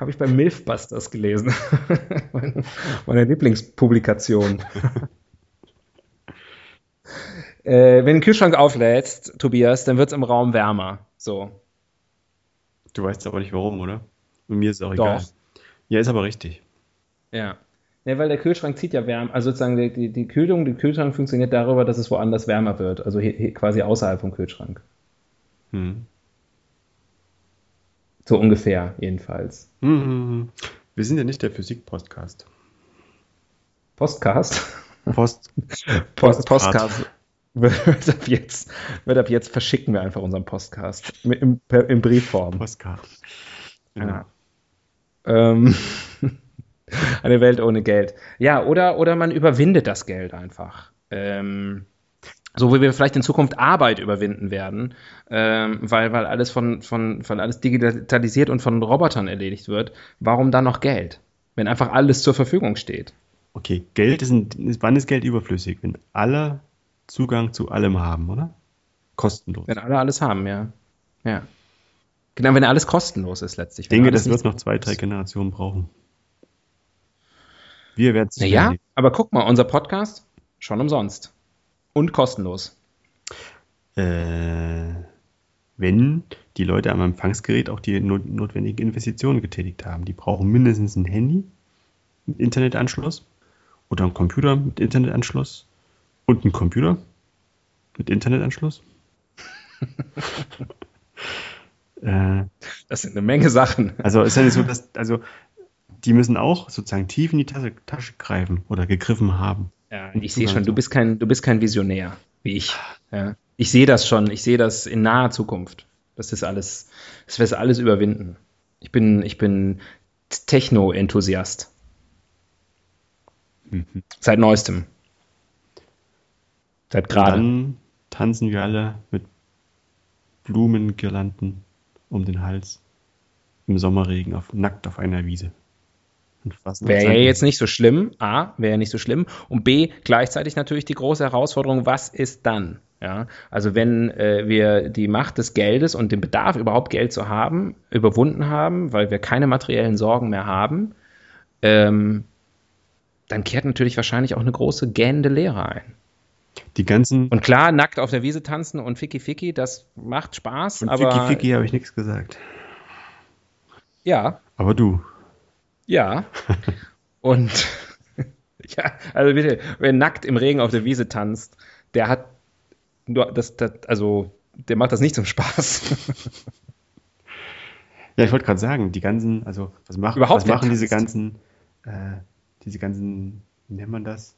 Habe ich bei Milfbusters gelesen. meine, meine Lieblingspublikation. äh, wenn du den Kühlschrank auflädst, Tobias, dann wird es im Raum wärmer. So. Du weißt aber nicht warum, oder? Und mir ist es auch egal. Doch. Ja, ist aber richtig. Ja. Ja, weil der Kühlschrank zieht ja Wärme, also sozusagen die, die, die Kühlung, der Kühlschrank funktioniert darüber, dass es woanders wärmer wird, also hier, hier quasi außerhalb vom Kühlschrank. Hm. So ungefähr, jedenfalls. Mhm. Wir sind ja nicht der Physik-Podcast. Postcast? Post. Post. Postcast. Wird ab, jetzt, wird ab jetzt verschicken wir einfach unseren Postcast im, in Briefform. Postcard. Genau. Ja. Ähm, eine Welt ohne Geld. Ja, oder, oder man überwindet das Geld einfach. Ähm, so wie wir vielleicht in Zukunft Arbeit überwinden werden, ähm, weil, weil alles von, von, weil alles digitalisiert und von Robotern erledigt wird. Warum dann noch Geld? Wenn einfach alles zur Verfügung steht. Okay, Geld ist ein. Wann ist Geld überflüssig? Wenn alle Zugang zu allem haben, oder? Kostenlos. Wenn alle alles haben, ja. Ja. Genau, wenn alles kostenlos ist letztlich. Ich denke, das wird noch zwei, drei Generationen brauchen. Wir werden es Naja, aber guck mal, unser Podcast schon umsonst. Und kostenlos. Äh, wenn die Leute am Empfangsgerät auch die not notwendigen Investitionen getätigt haben. Die brauchen mindestens ein Handy mit Internetanschluss oder einen Computer mit Internetanschluss und einen Computer mit Internetanschluss. äh, Das sind eine Menge Sachen. also ist ja nicht so, dass, also die müssen auch sozusagen tief in die Tasche, Tasche greifen oder gegriffen haben. Ja, ich sehe schon, du bist kein, du bist kein Visionär, wie ich. Ja. Ich sehe das schon, ich sehe das in naher Zukunft. Das ist alles, das wird alles überwinden. Ich bin, ich bin Techno-Enthusiast. Seit neuestem. Seit gerade. Dann tanzen wir alle mit Blumengirlanden um den Hals im Sommerregen auf, nackt auf einer Wiese. Und Wäre ja jetzt nicht so schlimm. A, wäre ja nicht so schlimm. Und B, gleichzeitig natürlich die große Herausforderung, was ist dann? Ja, also wenn äh, wir die Macht des Geldes und den Bedarf, überhaupt Geld zu haben, überwunden haben, weil wir keine materiellen Sorgen mehr haben, ähm, dann kehrt natürlich wahrscheinlich auch eine große gähnende Leere ein. Die ganzen Und klar, nackt auf der Wiese tanzen und Ficky Ficky, das macht Spaß, von aber Ficky Ficky habe ich nichts gesagt. ja, Aber du, Ja. Und ja, also bitte, wer nackt im Regen auf der Wiese tanzt, der hat nur das, das also der macht das nicht zum Spaß. ja, ich wollte gerade sagen, die ganzen, also was, mach, Überhaupt was machen diese ganzen, äh, diese ganzen, wie nennt man das?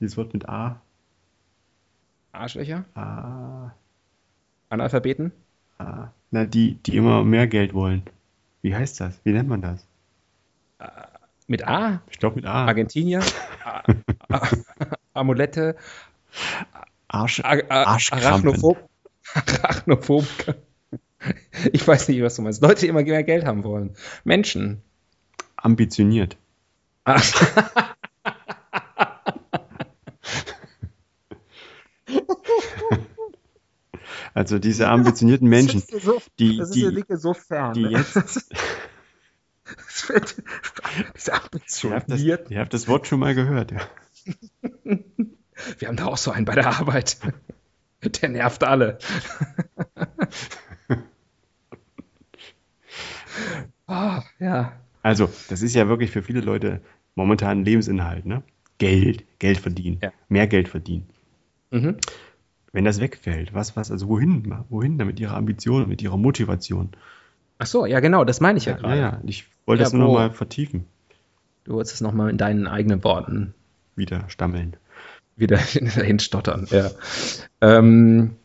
Dieses Wort mit A? Arschlöcher, A, Analphabeten, A. Na, die, die immer mehr Geld wollen. Wie heißt das? Wie nennt man das? mit A? Ich glaube mit A. Argentinier, A, A, Amulette, Arsch, Arachnophob, Arachnophob. Ich weiß nicht, was du meinst. Leute, die immer mehr Geld haben wollen. Menschen. Ambitioniert. Ah. also diese ambitionierten Menschen, Das die, die, die jetzt das wird, diese ihr, habt das, Ambitionierten. ihr habt das Wort schon mal gehört, ja. Wir haben da auch so einen bei der Arbeit. Der nervt alle. Ah, ja. Also, das ist ja wirklich für viele Leute momentan ein Lebensinhalt, ne? Geld, Geld verdienen, Ja. mehr Geld verdienen. Mhm. Wenn das wegfällt, was, was, also wohin, wohin da mit ihrer Ambition, mit ihrer Motivation? Ach so, ja genau, das meine ich ja, Ja, gerade. ja, ich wollte Ja, das nur noch wo? mal vertiefen, Du wolltest es nochmal in deinen eigenen Worten wieder stammeln. wieder dahin stottern. Ja. Ähm,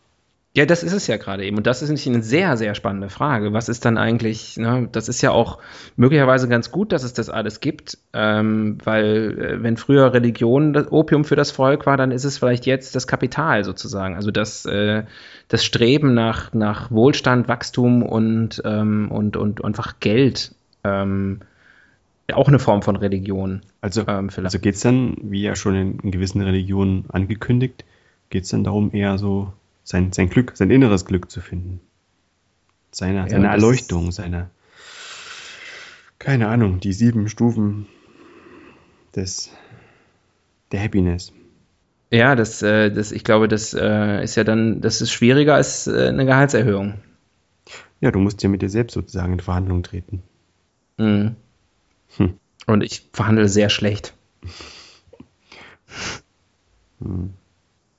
ja, das ist es ja gerade eben. Und das ist nicht eine sehr, sehr spannende Frage. Was ist dann eigentlich, ne, das ist ja auch möglicherweise ganz gut, dass es das alles gibt, ähm, weil äh, wenn früher Religion das Opium für das Volk war, dann ist es vielleicht jetzt das Kapital sozusagen. Also das, äh, das Streben nach, nach Wohlstand, Wachstum und, ähm, und, und einfach Geld. Ähm, auch eine Form von Religion. Also, Ähm, also geht es dann, wie ja schon in, in gewissen Religionen angekündigt, geht es dann darum, eher so sein, sein Glück, sein inneres Glück zu finden. Seine, seine das- Erleuchtung, seine, keine Ahnung, die sieben Stufen des, der Happiness. Ja, das, äh, das, ich glaube, das äh, ist ja dann, das ist schwieriger als äh, eine Gehaltserhöhung. Ja, du musst ja mit dir selbst sozusagen in Verhandlung treten. Mhm. Hm. Und ich verhandle sehr schlecht.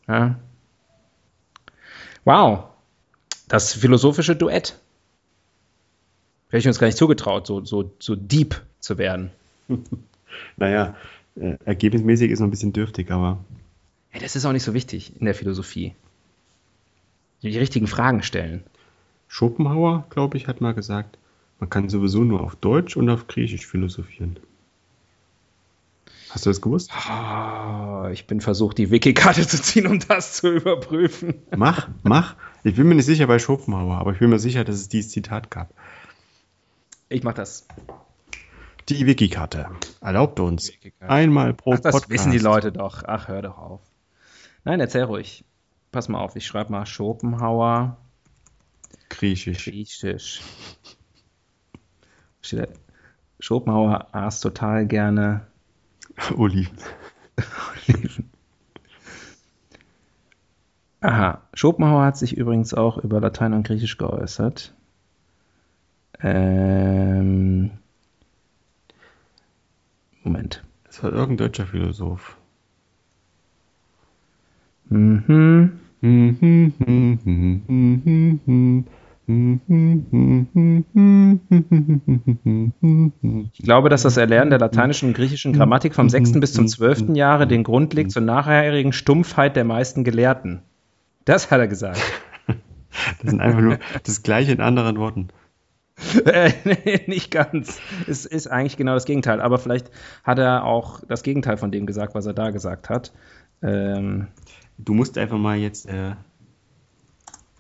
Ja. Wow. Das philosophische Duett. Hätte ich uns gar nicht zugetraut, so, so, so deep zu werden. Naja, äh, ergebnismäßig ist noch ein bisschen dürftig, aber Ja, das ist auch nicht so wichtig in der Philosophie. Die richtigen Fragen stellen. Schopenhauer, glaube ich, hat mal gesagt, man kann sowieso nur auf Deutsch und auf Griechisch philosophieren. Hast du das gewusst? Ah, ich bin versucht, die Wiki-Karte zu ziehen, um das zu überprüfen. Mach, mach. Ich bin mir nicht sicher bei Schopenhauer, aber ich bin mir sicher, dass es dieses Zitat gab. Ich mach das. Die Wikikarte erlaubt uns einmal pro Ach, das Podcast. wissen die Leute doch. Ach, hör doch auf. Nein, erzähl ruhig. Pass mal auf, ich schreibe mal Schopenhauer, Griechisch. Griechisch. Schopenhauer aß total gerne Oliven. Oliven. Aha, Schopenhauer hat sich übrigens auch über Latein und Griechisch geäußert. Ähm, Moment. Das war irgendein deutscher Philosoph. Mhm. Ich glaube, dass das Erlernen der lateinischen und griechischen Grammatik vom 6. bis zum 12. Jahre den Grund legt zur nachherigen Stumpfheit der meisten Gelehrten. Das hat er gesagt. Das sind einfach nur das gleiche in anderen Worten. Äh, nee, nicht ganz. Es ist eigentlich genau das Gegenteil. Aber vielleicht hat er auch das Gegenteil von dem gesagt, was er da gesagt hat. Ähm, Du musst einfach mal jetzt äh,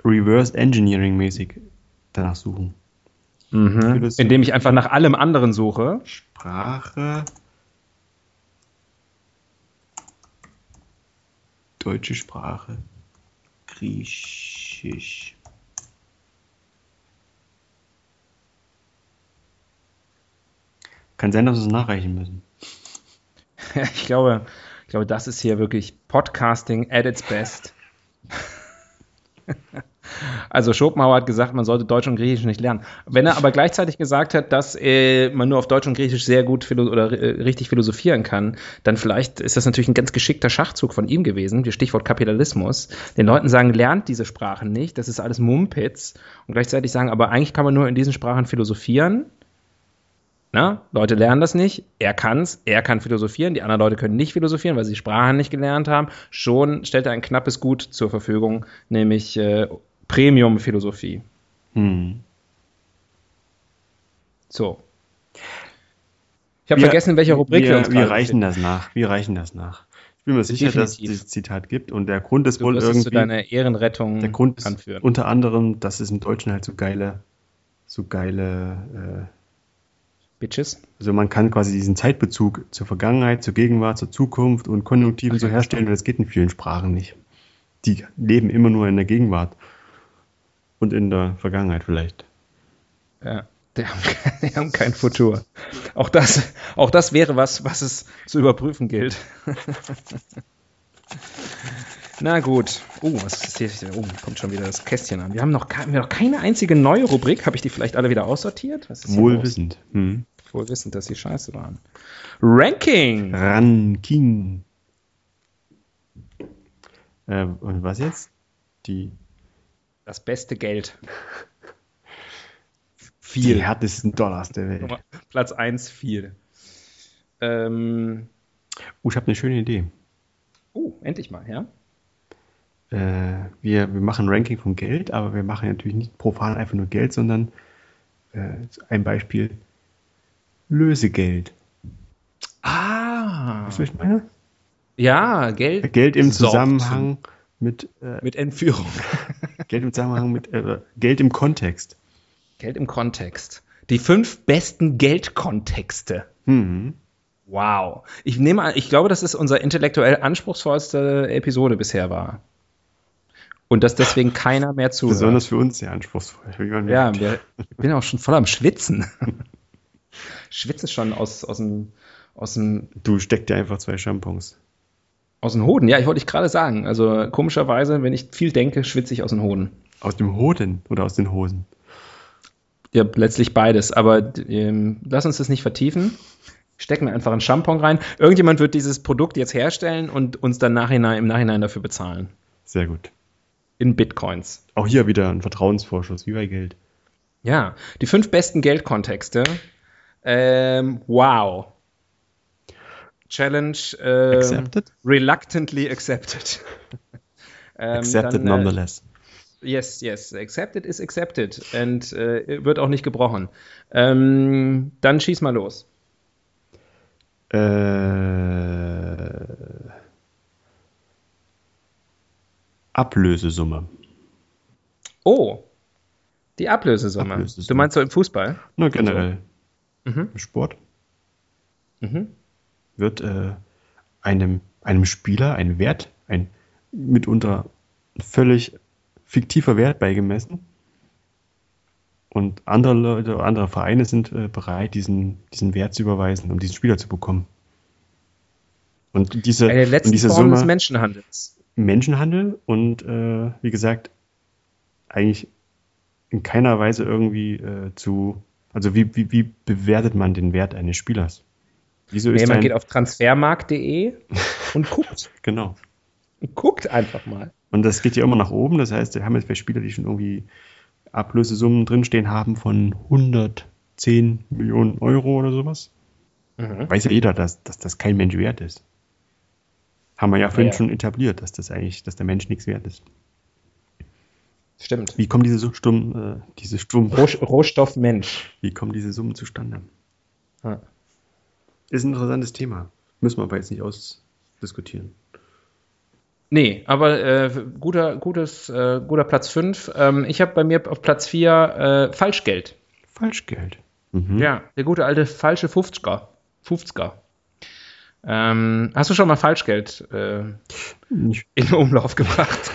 Reverse Engineering mäßig danach suchen. mhm. Indem ich einfach nach allem anderen suche. Sprache. Deutsche Sprache. Griechisch. Kann sein, dass wir es nachreichen müssen. Ich glaube, ich glaube, das ist hier wirklich Podcasting at its best. Also Schopenhauer hat gesagt, man sollte Deutsch und Griechisch nicht lernen. Wenn er aber gleichzeitig gesagt hat, dass äh, man nur auf Deutsch und Griechisch sehr gut oder äh, richtig philosophieren kann, dann vielleicht ist das natürlich ein ganz geschickter Schachzug von ihm gewesen, Stichwort Kapitalismus. Den Leuten sagen, lernt diese Sprachen nicht, das ist alles Mumpitz. Und gleichzeitig sagen, aber eigentlich kann man nur in diesen Sprachen philosophieren. Na, Leute lernen das nicht, er kann's, er kann philosophieren, die anderen Leute können nicht philosophieren, weil sie die Sprachen nicht gelernt haben. Schon stellt er ein knappes Gut zur Verfügung, nämlich äh, Premium-Philosophie. Hm. So. Ich habe vergessen, in welcher Rubrik wir, wir, uns wir reichen das nach. Wir reichen das nach. Ich bin mir sicher, dass es Definitiv. dieses Zitat gibt und der Grund ist Du wohl es zu irgendwie. deiner Ehrenrettung Der Grund ist anführen. unter anderem, dass es im Deutschen halt so geile, so geile, Bitches. äh, also man kann quasi diesen Zeitbezug zur Vergangenheit, zur Gegenwart, zur Zukunft und Konjunktiven Ach so herstellen und das geht in vielen Sprachen nicht. Die leben immer nur in der Gegenwart. Und in der Vergangenheit vielleicht. Ja, die haben, die haben kein Futur. Auch das, auch das wäre was, was es zu überprüfen gilt. Na gut. Oh, was ist hier? Oh, kommt schon wieder das Kästchen an. Wir haben noch, haben wir noch keine einzige neue Rubrik. Habe ich die vielleicht alle wieder aussortiert? Wohlwissend. Hm. Wohlwissend, dass sie scheiße waren. Ranking. Ranking. Äh, und was jetzt? Die, Das beste Geld. die Viel. härtesten Dollars der Welt. Platz 1, viel. Ähm, Oh, ich habe eine schöne Idee. oh, endlich mal, ja? Äh, wir, wir machen Ranking von Geld, aber wir machen natürlich nicht profan einfach nur Geld, sondern äh, ein Beispiel Lösegeld. Ah. Was ich meine? Ja, Geld. Geld im sorgt Zusammenhang mit äh, Mit Entführung. Geld im Zusammenhang mit äh, Geld im Kontext. Geld im Kontext. Die fünf besten Geldkontexte. Hm. Wow. Ich nehme an, ich glaube, dass es unser intellektuell anspruchsvollste Episode bisher war. Und dass deswegen keiner mehr zuhört. Besonders für uns sehr anspruchsvoll. Ja, wir, ich bin auch schon voll am Schwitzen. Schwitze schon aus, aus, dem, aus, dem, Du steckst dir einfach zwei Shampoos. Aus den Hoden. Ja, ich wollte ich gerade sagen. Also komischerweise, wenn ich viel denke, schwitze ich aus den Hoden. Aus dem Hoden oder aus den Hosen? Ja, letztlich beides. Aber ähm, lass uns das nicht vertiefen. Stecken wir einfach einen Shampoo rein. Irgendjemand wird dieses Produkt jetzt herstellen und uns dann nachhinein, im Nachhinein dafür bezahlen. Sehr gut. In Bitcoins. Auch hier wieder ein Vertrauensvorschuss, wie bei Geld. Ja, die fünf besten Geldkontexte. Ähm, wow. Challenge äh, Accepted? reluctantly accepted. ähm, Accepted dann, äh, nonetheless. Yes, yes. Accepted is accepted. Und äh, wird auch nicht gebrochen. Ähm, dann schieß mal los. Äh, Ablösesumme. Oh, die Ablösesumme. Ablösesumme. Du meinst so im Fußball? Nur generell. Mhm. Im Sport Mhm. Wird äh, einem, einem Spieler ein Wert, ein mitunter völlig fiktiver Wert beigemessen. Und andere Leute, andere Vereine sind äh, bereit, diesen, diesen Wert zu überweisen, um diesen Spieler zu bekommen. Und diese, Eine und letzte diese Form des Summe Menschenhandels. Menschenhandel und äh, wie gesagt, eigentlich in keiner Weise irgendwie äh, zu, also wie, wie, wie bewertet man den Wert eines Spielers? Wieso Nee, ist man geht auf transfermarkt.de und guckt. genau. guckt einfach mal. Und das geht ja immer nach oben. Das heißt, wir haben jetzt bei Spieler, die schon irgendwie Ablösesummen drinstehen haben von 110 Millionen Euro oder sowas. Mhm. Weiß ja jeder, dass, dass das kein Mensch wert ist. Haben wir ja vorhin Ja. schon etabliert, dass das eigentlich, dass der Mensch nichts wert ist. Stimmt. Wie kommen diese so stumm, äh, diese stumm, Roh- Rohstoff Mensch. wie kommen diese Summen zustande? Ja. Ist ein interessantes Thema. Müssen wir aber jetzt nicht ausdiskutieren. Nee, aber äh, guter, gutes, äh, guter Platz 5. Ähm, ich habe bei mir auf Platz 4 äh, Falschgeld. Falschgeld. Mhm. Ja, der gute alte falsche 50er. 50er. Ähm, hast du schon mal Falschgeld äh, in Umlauf gebracht?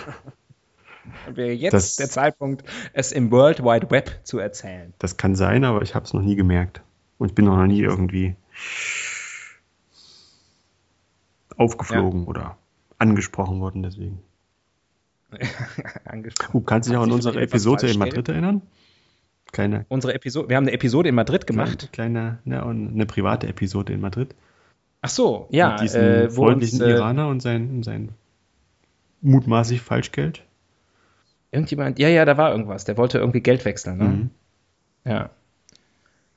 Wäre jetzt Das- der Zeitpunkt, es im World Wide Web zu erzählen. Das kann sein, aber ich habe es noch nie gemerkt. Und ich bin noch nie irgendwie aufgeflogen oder angesprochen worden deswegen. Angesprochen. Du kannst dich auch an unsere Episode in Madrid erinnern? Kleine, Unsere Episode, wir haben eine Episode in Madrid gemacht. kleine, ne, und eine private Episode in Madrid. Ach so, ja, mit diesem äh, wo uns, freundlichen äh, Iraner und sein, sein mutmaßlich Falschgeld. irgendjemand, ja, ja, da war irgendwas, der wollte irgendwie Geld wechseln, ne? Mhm. Ja.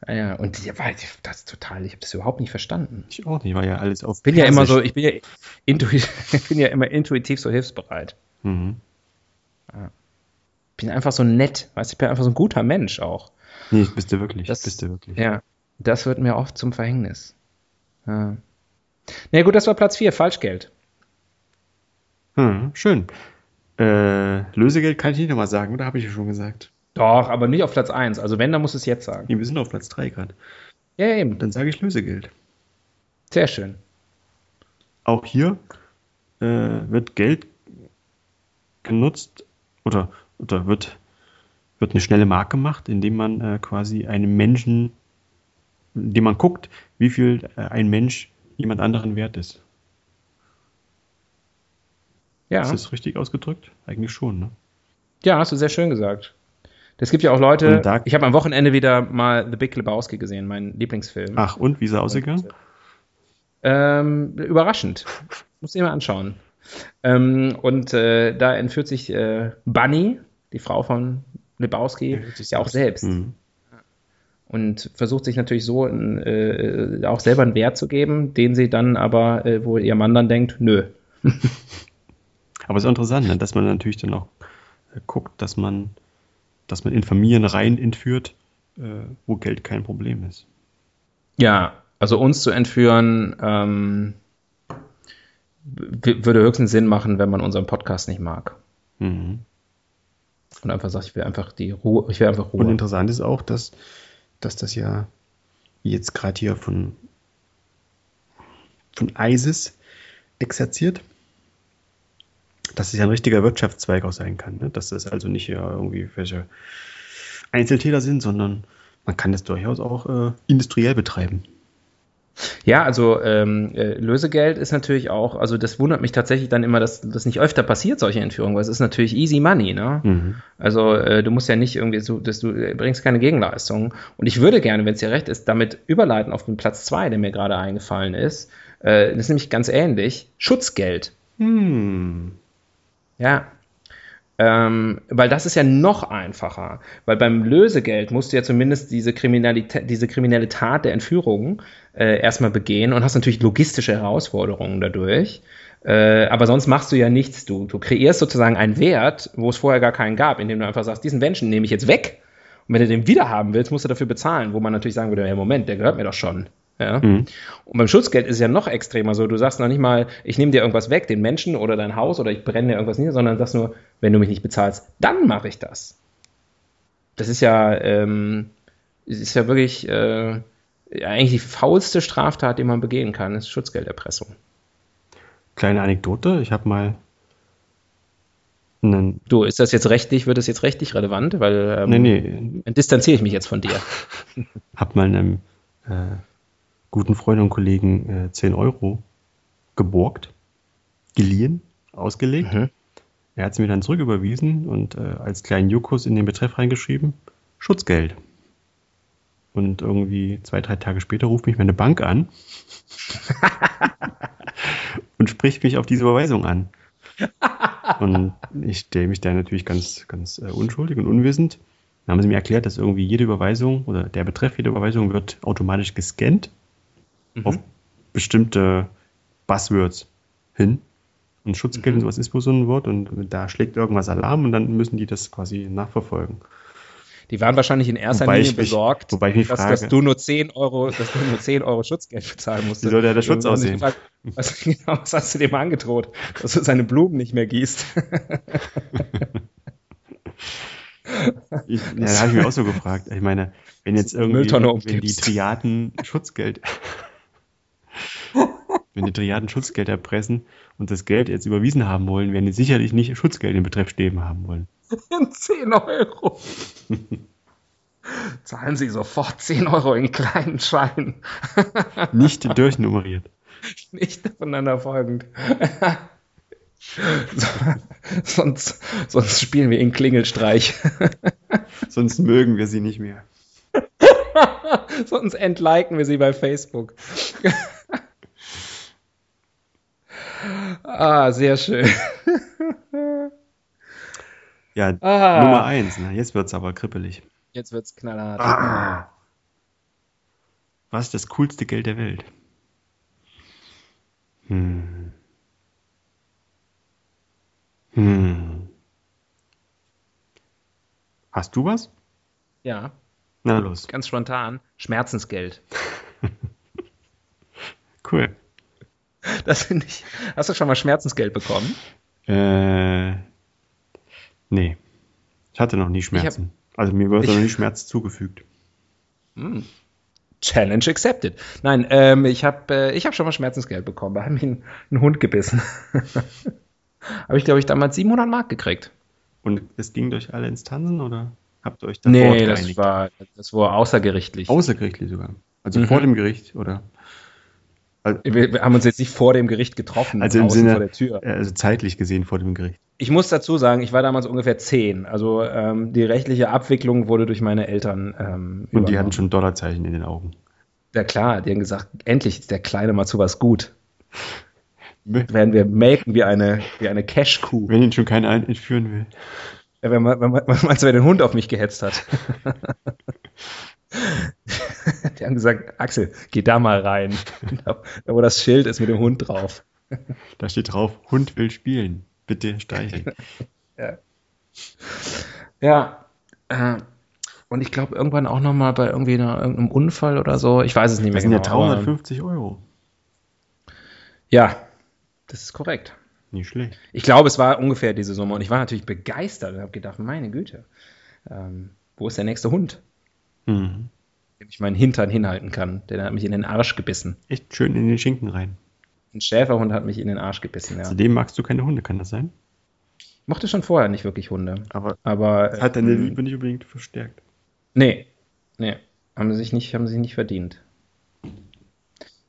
Ja, ja, und ja, das ist total, ich habe das überhaupt nicht verstanden. Ich auch nicht, war ja alles auf Ich bin ja immer so, ich bin ja, intuitiv, bin ja immer intuitiv so hilfsbereit. Mhm. Ich bin einfach so nett, weißt du, ich bin einfach so ein guter Mensch auch. Nee, bist du wirklich. Das, bist du wirklich. Ja, das wird mir oft zum Verhängnis. Ja. Na gut, das war Platz 4, Falschgeld. Hm, schön. Äh, Lösegeld kann ich nicht nochmal sagen, oder habe ich ja schon gesagt? Doch, aber nicht auf Platz 1. Also wenn, dann muss es jetzt sagen. Nee, wir sind auf Platz 3 gerade. Ja, eben. Dann sage ich Lösegeld. Sehr schön. Auch hier äh, wird Geld genutzt oder, oder wird wird eine schnelle Mark gemacht, indem man äh, quasi einem Menschen, indem man guckt, wie viel äh, ein Mensch jemand anderen wert ist. Ja. Ist das richtig ausgedrückt? Eigentlich schon, ne? Ja, hast du sehr schön gesagt. Es gibt ja auch Leute, ich habe am Wochenende wieder mal The Big Lebowski gesehen, mein Lieblingsfilm. Ach, und wie ist er ausgegangen? Ähm, überraschend. Muss ich mal anschauen. Ähm, und äh, da entführt sich äh, Bunny, die Frau von Lebowski, ja auch selbst. Mhm. Und versucht sich natürlich so äh, auch selber einen Wert zu geben, den sie dann aber, äh, wo ihr Mann dann denkt, nö. aber es ist interessant, ne, dass man natürlich dann auch äh, guckt, dass man, dass man in Familien rein entführt, äh, wo Geld kein Problem ist. Ja, also uns zu entführen, ähm, würde höchstens Sinn machen, wenn man unseren Podcast nicht mag. Mhm. Und einfach sagt, ich will einfach die Ruhe, ich will einfach Ruhe. Und interessant ist auch, dass, dass das ja jetzt gerade hier von, von ISIS exerziert, dass es ja ein richtiger Wirtschaftszweig auch sein kann. Ne? Dass das also nicht ja irgendwie welche Einzeltäter sind, sondern man kann das durchaus auch äh, industriell betreiben. Ja, also ähm, äh, Lösegeld ist natürlich auch, also das wundert mich tatsächlich dann immer, dass das nicht öfter passiert, solche Entführungen, weil es ist natürlich easy money, ne? Mhm. Also äh, du musst ja nicht irgendwie so, dass du äh, bringst keine Gegenleistung. Und ich würde gerne, wenn es dir recht ist, damit überleiten auf den Platz zwei, der mir gerade eingefallen ist. Äh, das ist nämlich ganz ähnlich. Schutzgeld. Hm. Ja, ähm, weil das ist ja noch einfacher. Weil beim Lösegeld musst du ja zumindest diese, Kriminalität, diese kriminelle Tat der Entführung äh, erstmal begehen und hast natürlich logistische Herausforderungen dadurch. Äh, aber sonst machst du ja nichts. Du, du kreierst sozusagen einen Wert, wo es vorher gar keinen gab, indem du einfach sagst, diesen Menschen nehme ich jetzt weg. Und wenn du den wieder haben willst, musst du dafür bezahlen, wo man natürlich sagen würde, ja, Moment, der gehört mir doch schon. Ja? Mhm. Und beim Schutzgeld ist es ja noch extremer so. Du sagst noch nicht mal, ich nehme dir irgendwas weg, den Menschen oder dein Haus oder ich brenne dir irgendwas nieder, sondern sagst nur, wenn du mich nicht bezahlst, dann mache ich das. Das ist ja, ähm, ist ja wirklich äh, eigentlich die faulste Straftat, die man begehen kann, ist Schutzgelderpressung. Kleine Anekdote, ich habe mal einen Du, ist das jetzt rechtlich, wird das jetzt rechtlich relevant? Weil ähm, nee, nee. distanziere ich mich jetzt von dir. hab mal einem äh, guten Freund und Kollegen äh, 10 Euro geborgt, geliehen, ausgelegt. Mhm. Er hat sie mir dann zurücküberwiesen und äh, als kleinen Jukus in den Betreff reingeschrieben, Schutzgeld. Und irgendwie zwei, drei Tage später ruft mich meine Bank an und spricht mich auf diese Überweisung an. und ich stelle mich da natürlich ganz, ganz äh, unschuldig und unwissend. Dann haben sie mir erklärt, dass irgendwie jede Überweisung oder der Betreff jeder Überweisung wird automatisch gescannt mhm. auf bestimmte Buzzwords hin. Und Schutzgeld mhm. und sowas ist wohl so ein Wort und da schlägt irgendwas Alarm und dann müssen die das quasi nachverfolgen. Die waren wahrscheinlich in erster wobei Linie mich, besorgt, dass, dass, du nur 10 Euro, dass du nur 10 Euro Schutzgeld bezahlen musst. Wie soll der, der Schutz aussehen? Gefragt, was, genau, was hast du dem angedroht? Dass du seine Blumen nicht mehr gießt. ich, ja, da habe ich mich auch so gefragt. Ich meine, wenn jetzt irgendwie wenn die Triaden Schutzgeld wenn die Triaden Schutzgeld erpressen und das Geld jetzt überwiesen haben wollen, werden die sicherlich nicht Schutzgeld im Betreff stehen haben wollen. In 10 Euro. Zahlen Sie sofort 10 Euro in kleinen Scheinen. nicht durchnummeriert. Nicht voneinander folgend. sonst, sonst spielen wir in Klingelstreich. sonst mögen wir sie nicht mehr. sonst entliken wir sie bei Facebook. Ah, sehr schön. ja, ah. Nummer eins. Ne? Jetzt es aber kribbelig. Jetzt wird es knallhart. Ah. Was ist das coolste Geld der Welt? Hm. Hm. Hast du was? Ja. Na los. Ganz spontan. Schmerzensgeld. cool. Das finde ich. Hast du schon mal Schmerzensgeld bekommen? Äh, nee. Ich hatte noch nie Schmerzen. Hab, also mir wurde noch nie Schmerz zugefügt. Hm. Challenge accepted. Nein, ähm, ich habe äh, hab schon mal Schmerzensgeld bekommen. Da hat mich ein, ein Hund gebissen. habe ich, glaube ich, damals 700 Mark gekriegt. Und es ging durch alle Instanzen, oder? Habt ihr euch da Nee, das war, das war außergerichtlich. Außergerichtlich sogar. Also Mhm. vor dem Gericht, oder? Wir, wir haben uns jetzt nicht vor dem Gericht getroffen, Also im Sinne, vor der Tür. also zeitlich gesehen vor dem Gericht. Ich muss dazu sagen, ich war damals ungefähr zehn. Also ähm, die rechtliche Abwicklung wurde durch meine Eltern ähm, Und die hatten schon Dollarzeichen in den Augen. Ja klar, die haben gesagt, endlich ist der Kleine mal zu was gut. Werden wir melken wie eine, wie eine Cash-Kuh. Wenn ihn schon keiner ein- entführen will. Ja, wenn man, wenn man, wenn man, wer den Hund auf mich gehetzt hat. die haben gesagt, Axel, geh da mal rein. Da, wo das Schild ist mit dem Hund drauf. Da steht drauf, Hund will spielen. Bitte streicheln. Ja. Äh, und ich glaube irgendwann auch noch mal bei irgendwie einer, irgendeinem Unfall oder so. Ich weiß es nicht mehr Das sind ja genau. aber- 350 Euro. ja, das ist korrekt. Nicht schlecht. Ich glaube, es war ungefähr diese Summe. Und ich war natürlich begeistert und habe gedacht, meine Güte, ähm, wo ist der nächste Hund, Mhm. dem ich meinen Hintern hinhalten kann? Der hat mich in den Arsch gebissen. Echt schön in den Schinken rein. Ein Schäferhund hat mich in den Arsch gebissen, ja. Zudem magst du keine Hunde, kann das sein? Ich mochte schon vorher nicht wirklich Hunde. Aber Aber. hat deine ähm, Liebe nicht unbedingt verstärkt. Nee. Nee. Haben sie sich nicht, haben sie sich nicht verdient.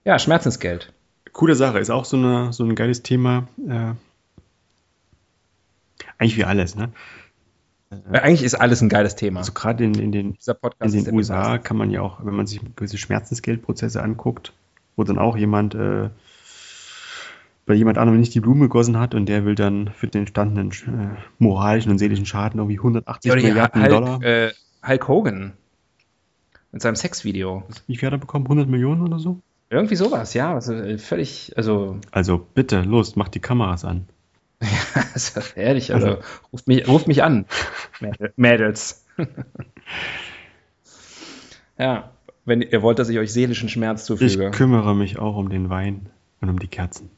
Ja, Schmerzensgeld. Coole Sache, ist auch so, eine, so ein geiles Thema. Äh, eigentlich wie alles, ne? Eigentlich ist alles ein geiles Thema. Also gerade in, in den, in den USA kann man ja auch, wenn man sich gewisse Schmerzensgeldprozesse anguckt, wo dann auch jemand äh, bei jemand anderem nicht die Blume gegossen hat und der will dann für den entstandenen äh, moralischen und seelischen Schaden irgendwie 180 Ja, Milliarden Hulk, Dollar. Äh, Hulk Hogan. Mit seinem Sexvideo. Wie viel hat er bekommen? 100 Millionen oder so? Irgendwie sowas, ja. Also völlig, also Also bitte, los, mach die Kameras an. ist das ehrlich, also ruft mich, ruft mich an, Mädel- Mädels. ja, wenn ihr wollt, dass ich euch seelischen Schmerz Ich zufüge. kümmere mich auch um den Wein und um die Kerzen.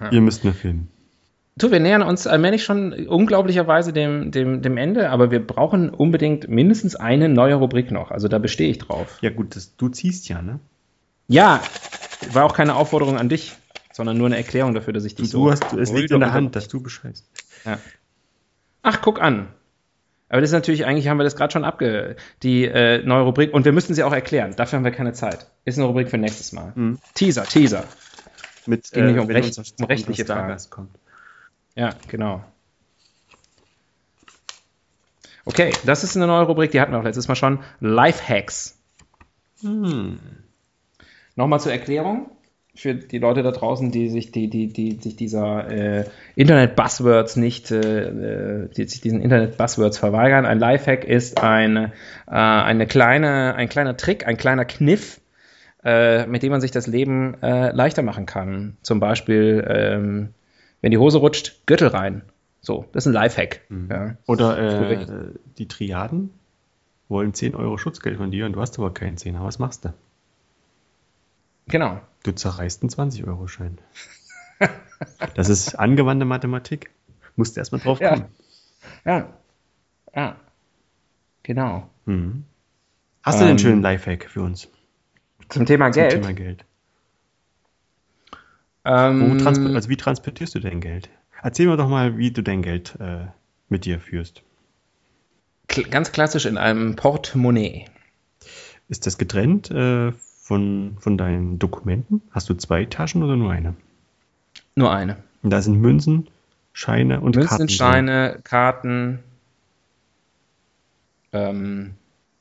Ja. Ihr müsst nur filmen. Du, wir nähern uns allmählich schon unglaublicherweise dem, dem, dem Ende, aber wir brauchen unbedingt mindestens eine neue Rubrik noch. Also da bestehe ich drauf. Ja gut, das, du ziehst ja, ne? Ja, war auch keine Aufforderung an dich, sondern nur eine Erklärung dafür, dass ich dich Du so. hast, es liegt in der Hand, dass du bescheißt. Ja. Ach, guck an. Aber das ist natürlich, eigentlich haben wir das gerade schon abge... Die äh, neue Rubrik, und wir müssten sie auch erklären. Dafür haben wir keine Zeit. Ist eine Rubrik für nächstes Mal. Mhm. Teaser, Teaser. Mit, ging nicht um wenn Recht- um rechtliche Fragen. Ja, genau. Okay, das ist eine neue Rubrik, die hatten wir auch letztes Mal schon. Lifehacks. Hm. Nochmal zur Erklärung für die Leute da draußen, die sich, die, die, die sich dieser äh, Internet-Buzzwords nicht, äh, äh, die sich diesen Internet-Buzzwords verweigern. Ein Lifehack ist eine, äh, eine kleine, ein kleiner Trick, ein kleiner Kniff, äh, mit dem man sich das Leben äh, leichter machen kann. Zum Beispiel, ähm, wenn die Hose rutscht, Gürtel rein. So, das ist ein Lifehack. Ja. Oder äh, die Triaden wollen 10 Euro Schutzgeld von dir und du hast aber keinen 10er. Was machst du? Genau. Du zerreißt einen 20-Euro-Schein. Das ist angewandte Mathematik. Musst du erstmal drauf Ja. kommen. Ja. Ja. Genau. Mhm. Hast du den Ähm, schönen Lifehack für uns Zum Thema zum Geld. Thema Geld? Ähm, also wie transportierst du dein Geld? Erzähl mir doch mal, wie du dein Geld äh, mit dir führst. ganz klassisch in einem Portemonnaie. Ist das getrennt äh, von, von deinen Dokumenten? Hast du zwei Taschen oder nur eine? Nur eine. Und da sind Münzen, Scheine und Münzen, Karten. drin. Scheine, Karten. Ähm,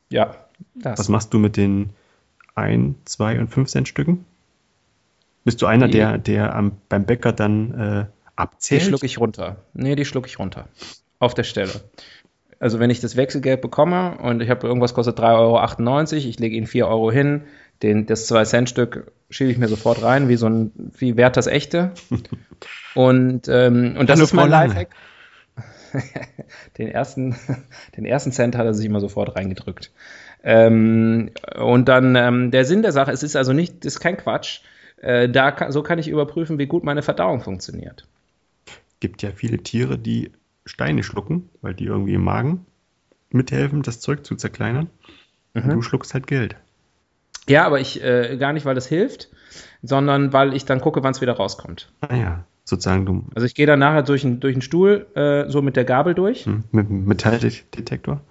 ja, das. Was machst du mit den 1, 2 und 5 Cent Stücken? Bist du einer, Die- der, der am, beim Bäcker dann äh, Die abzählt? schlucke ich runter. Nee, die schlucke ich runter. Auf der Stelle. Also wenn ich das Wechselgeld bekomme und ich habe irgendwas kostet 3,98 Euro, ich lege ihnen 4 Euro hin, den, das 2-Cent-Stück schiebe ich mir sofort rein, wie so ein, wie wert das echte. Und, ähm, und das Hallo, ist mein. Lifehack. den, ersten, den ersten Cent hat er sich immer sofort reingedrückt. Ähm, und dann ähm, der Sinn der Sache, es ist also nicht, ist kein Quatsch. Äh, da kann, so kann ich überprüfen, wie gut meine Verdauung funktioniert. gibt ja viele Tiere, die Steine schlucken, weil die irgendwie im Magen mithelfen, das Zeug zu zerkleinern. Und Mhm. du schluckst halt Geld. Ja, aber ich äh, gar nicht, weil das hilft, sondern weil ich dann gucke, wann es wieder rauskommt. Naja, sozusagen du Also ich gehe dann nachher durch, einen- durch den Stuhl äh, so mit der Gabel durch. hm, mit dem Metalldetektor.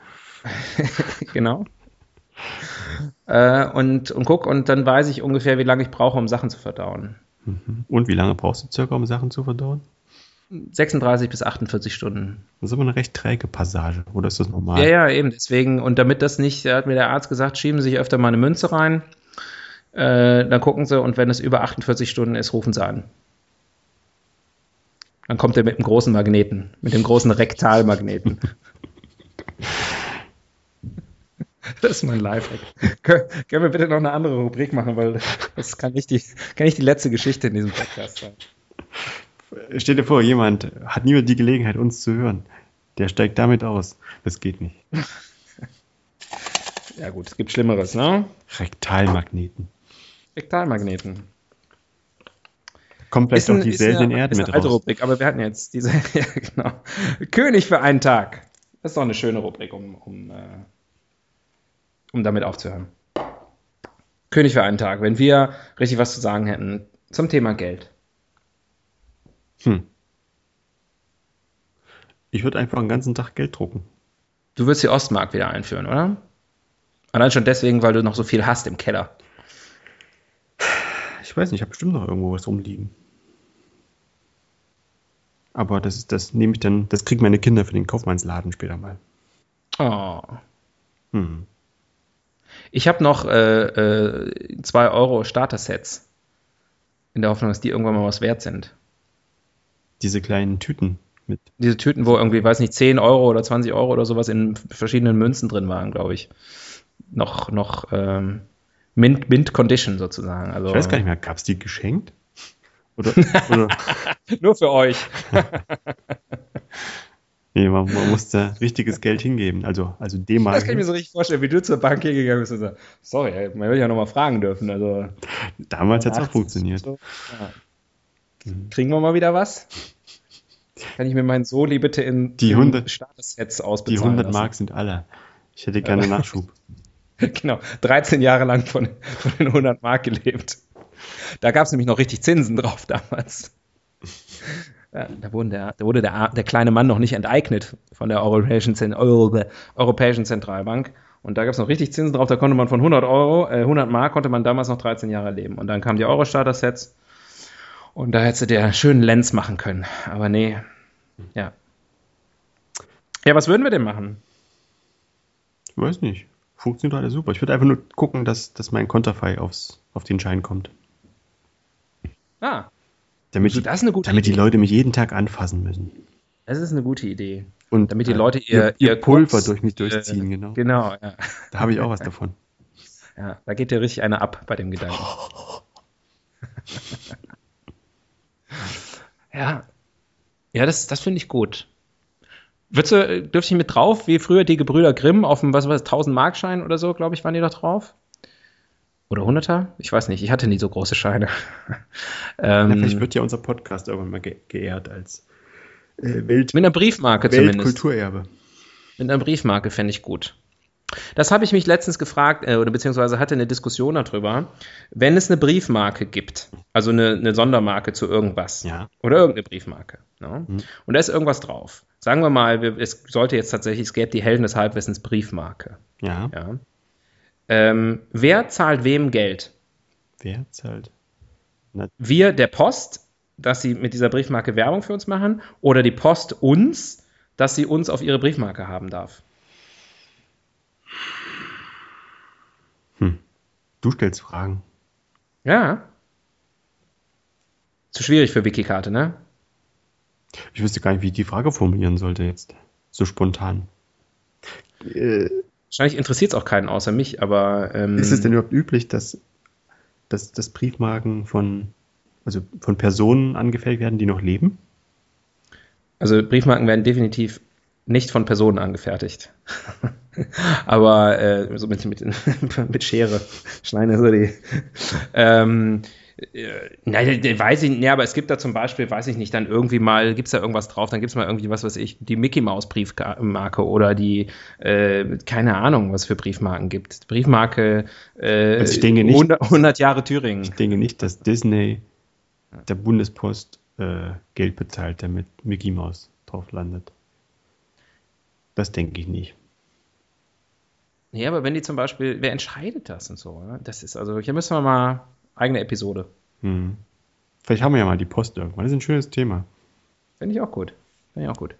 genau. Äh, und, und guck, und dann weiß ich ungefähr, wie lange ich brauche, um Sachen zu verdauen. Mhm. Und wie lange brauchst du circa, um Sachen zu verdauen? 36 bis 48 Stunden. Das ist aber eine recht träge Passage, oder ist das normal? Ja, ja, eben. Deswegen, und damit das nicht, hat mir der Arzt gesagt, schieben Sie sich öfter mal eine Münze rein. Äh, dann gucken Sie und wenn es über 48 Stunden ist, rufen Sie an. Dann kommt er mit dem großen Magneten, mit dem großen Rektalmagneten. Das ist mein Lifehack. Können, wir bitte noch eine andere Rubrik machen, weil das kann nicht die, kann nicht die letzte Geschichte in diesem Podcast sein. Stell dir vor, jemand hat niemand die Gelegenheit, uns zu hören. Der steigt damit aus. Das geht nicht. Ja gut, es gibt Schlimmeres, ne? Rektalmagneten. Rektalmagneten. Kommt vielleicht ein- auch die seltenen eine, Erden ist mit eine alte raus. Rubrik, aber wir hatten jetzt diese, ja genau. König für einen Tag. Das ist doch eine schöne Rubrik, um, um, äh, um damit aufzuhören. König für einen Tag, wenn wir richtig was zu sagen hätten zum Thema Geld. Hm. Ich würde einfach den ganzen Tag Geld drucken. Du wirst die Ostmark wieder einführen, oder? Allein schon deswegen, weil du noch so viel hast im Keller. Ich weiß nicht, ich habe bestimmt noch irgendwo was rumliegen. Aber das das nehme ich dann, das kriegen meine Kinder für den Kaufmannsladen später mal. Oh. Hm. Ich habe noch äh, äh, 2 Euro Starter-Sets. In der Hoffnung, dass die irgendwann mal was wert sind. Diese kleinen Tüten mit. Diese Tüten, wo irgendwie, weiß nicht, 10 Euro oder 20 Euro oder sowas in verschiedenen Münzen drin waren, glaube ich. Noch, noch ähm, Mint, Mint Condition sozusagen. Also, Ich weiß gar nicht mehr, gab es die geschenkt? Oder, oder Nur für euch. nee, man, man musste richtiges Geld hingeben. Also, also D-Mark. Das kann ich mir so richtig vorstellen, wie du zur Bank hier gegangen bist und so, sorry, man will ja noch mal fragen dürfen. Also, Damals hat es auch 80 funktioniert. So, ja. Kriegen wir mal wieder was? Kann ich mir meinen Soli bitte in, Die in 100 Starter-Sets Die ausbezahlen 100 lassen? Mark sind alle. Ich hätte gerne Nachschub. Genau, 13 Jahre lang von, von den 100 Mark gelebt. Da gab es nämlich noch richtig Zinsen drauf damals. Ja, da, der, da wurde der, der kleine Mann noch nicht enteignet von der Europäischen, Europäischen Zentralbank. Und da gab es noch richtig Zinsen drauf. Da konnte man von 100 Euro, äh, 100 Mark konnte man damals noch 13 Jahre leben. Und dann kamen die Euro-Starter-Sets. Und da hätte der schönen Lenz machen können. Aber nee. Ja. Ja, was würden wir denn machen? Ich weiß nicht. Funktioniert alles super. Ich würde einfach nur gucken, dass, dass mein Konterfei aufs, auf den Schein kommt. Ah, Damit, Also die, das ist eine gute damit die Idee. Leute mich jeden Tag anfassen müssen. das ist eine gute Idee. Und Damit die äh, Leute ihr, ihr, Pulver Koks, durch mich äh, durchziehen, genau. Genau, ja. Da habe ich auch was davon. ja. Da geht dir richtig einer ab bei dem Gedanken. ja. Ja, das, das finde ich gut. Würdest du, dürfte ich mit drauf, wie früher die Gebrüder Grimm auf dem, was war das, 1000 Mark Schein oder so, glaube ich, waren die doch drauf? Oder 100er? Ich weiß nicht, ich hatte nie so große Scheine. Ja, ähm, vielleicht wird ja unser Podcast irgendwann mal ge geehrt als äh, Welt mit einer Briefmarke zumindest. Weltkulturerbe. Mit einer Briefmarke fände ich gut. Das habe ich mich letztens gefragt, äh, oder beziehungsweise hatte eine Diskussion darüber. Wenn es eine Briefmarke gibt, also eine, eine Sondermarke zu irgendwas, Ja. oder irgendeine Briefmarke, ne? Mhm. und da ist irgendwas drauf. Sagen wir mal, wir, es sollte jetzt tatsächlich, es gäbe die Helden des Halbwissens Briefmarke. Ja. Ja? Ähm, wer zahlt wem Geld? Wer zahlt? Na, Wir, der Post, dass sie mit dieser Briefmarke Werbung für uns machen, oder die Post uns, dass sie uns auf ihre Briefmarke haben darf? Du stellst Fragen. Ja. Zu schwierig für Wikikarte, ne? Ich wüsste gar nicht, wie ich die Frage formulieren sollte jetzt. So spontan. Äh, Wahrscheinlich interessiert es auch keinen außer mich, aber ähm, ist es denn überhaupt üblich, dass, dass, dass Briefmarken von, also von Personen angefertigt werden, die noch leben? also Briefmarken werden definitiv nicht von Personen angefertigt. aber äh, so mit, mit, mit Schere schneiden so die. Ähm, äh, nein, weiß ich nicht, nee, aber es gibt da zum Beispiel, weiß ich nicht, dann irgendwie mal, gibt es da irgendwas drauf, dann gibt es mal irgendwie, was weiß ich, die Mickey Maus Briefmarke oder die, äh, keine Ahnung, was für Briefmarken gibt. Briefmarke äh, Also ich denke nicht- 100, 100 Jahre Thüringen. Ich denke nicht, dass Disney der Bundespost äh, Geld bezahlt, damit Mickey Mouse drauf landet. Das denke ich nicht. Nee, aber wenn die zum Beispiel, wer entscheidet das und so? Ne? Das ist also, hier müssen wir mal eigene Episode. Hm. Vielleicht haben wir ja mal die Post irgendwann. Das ist ein schönes Thema. Finde ich auch gut. Finde ich auch gut.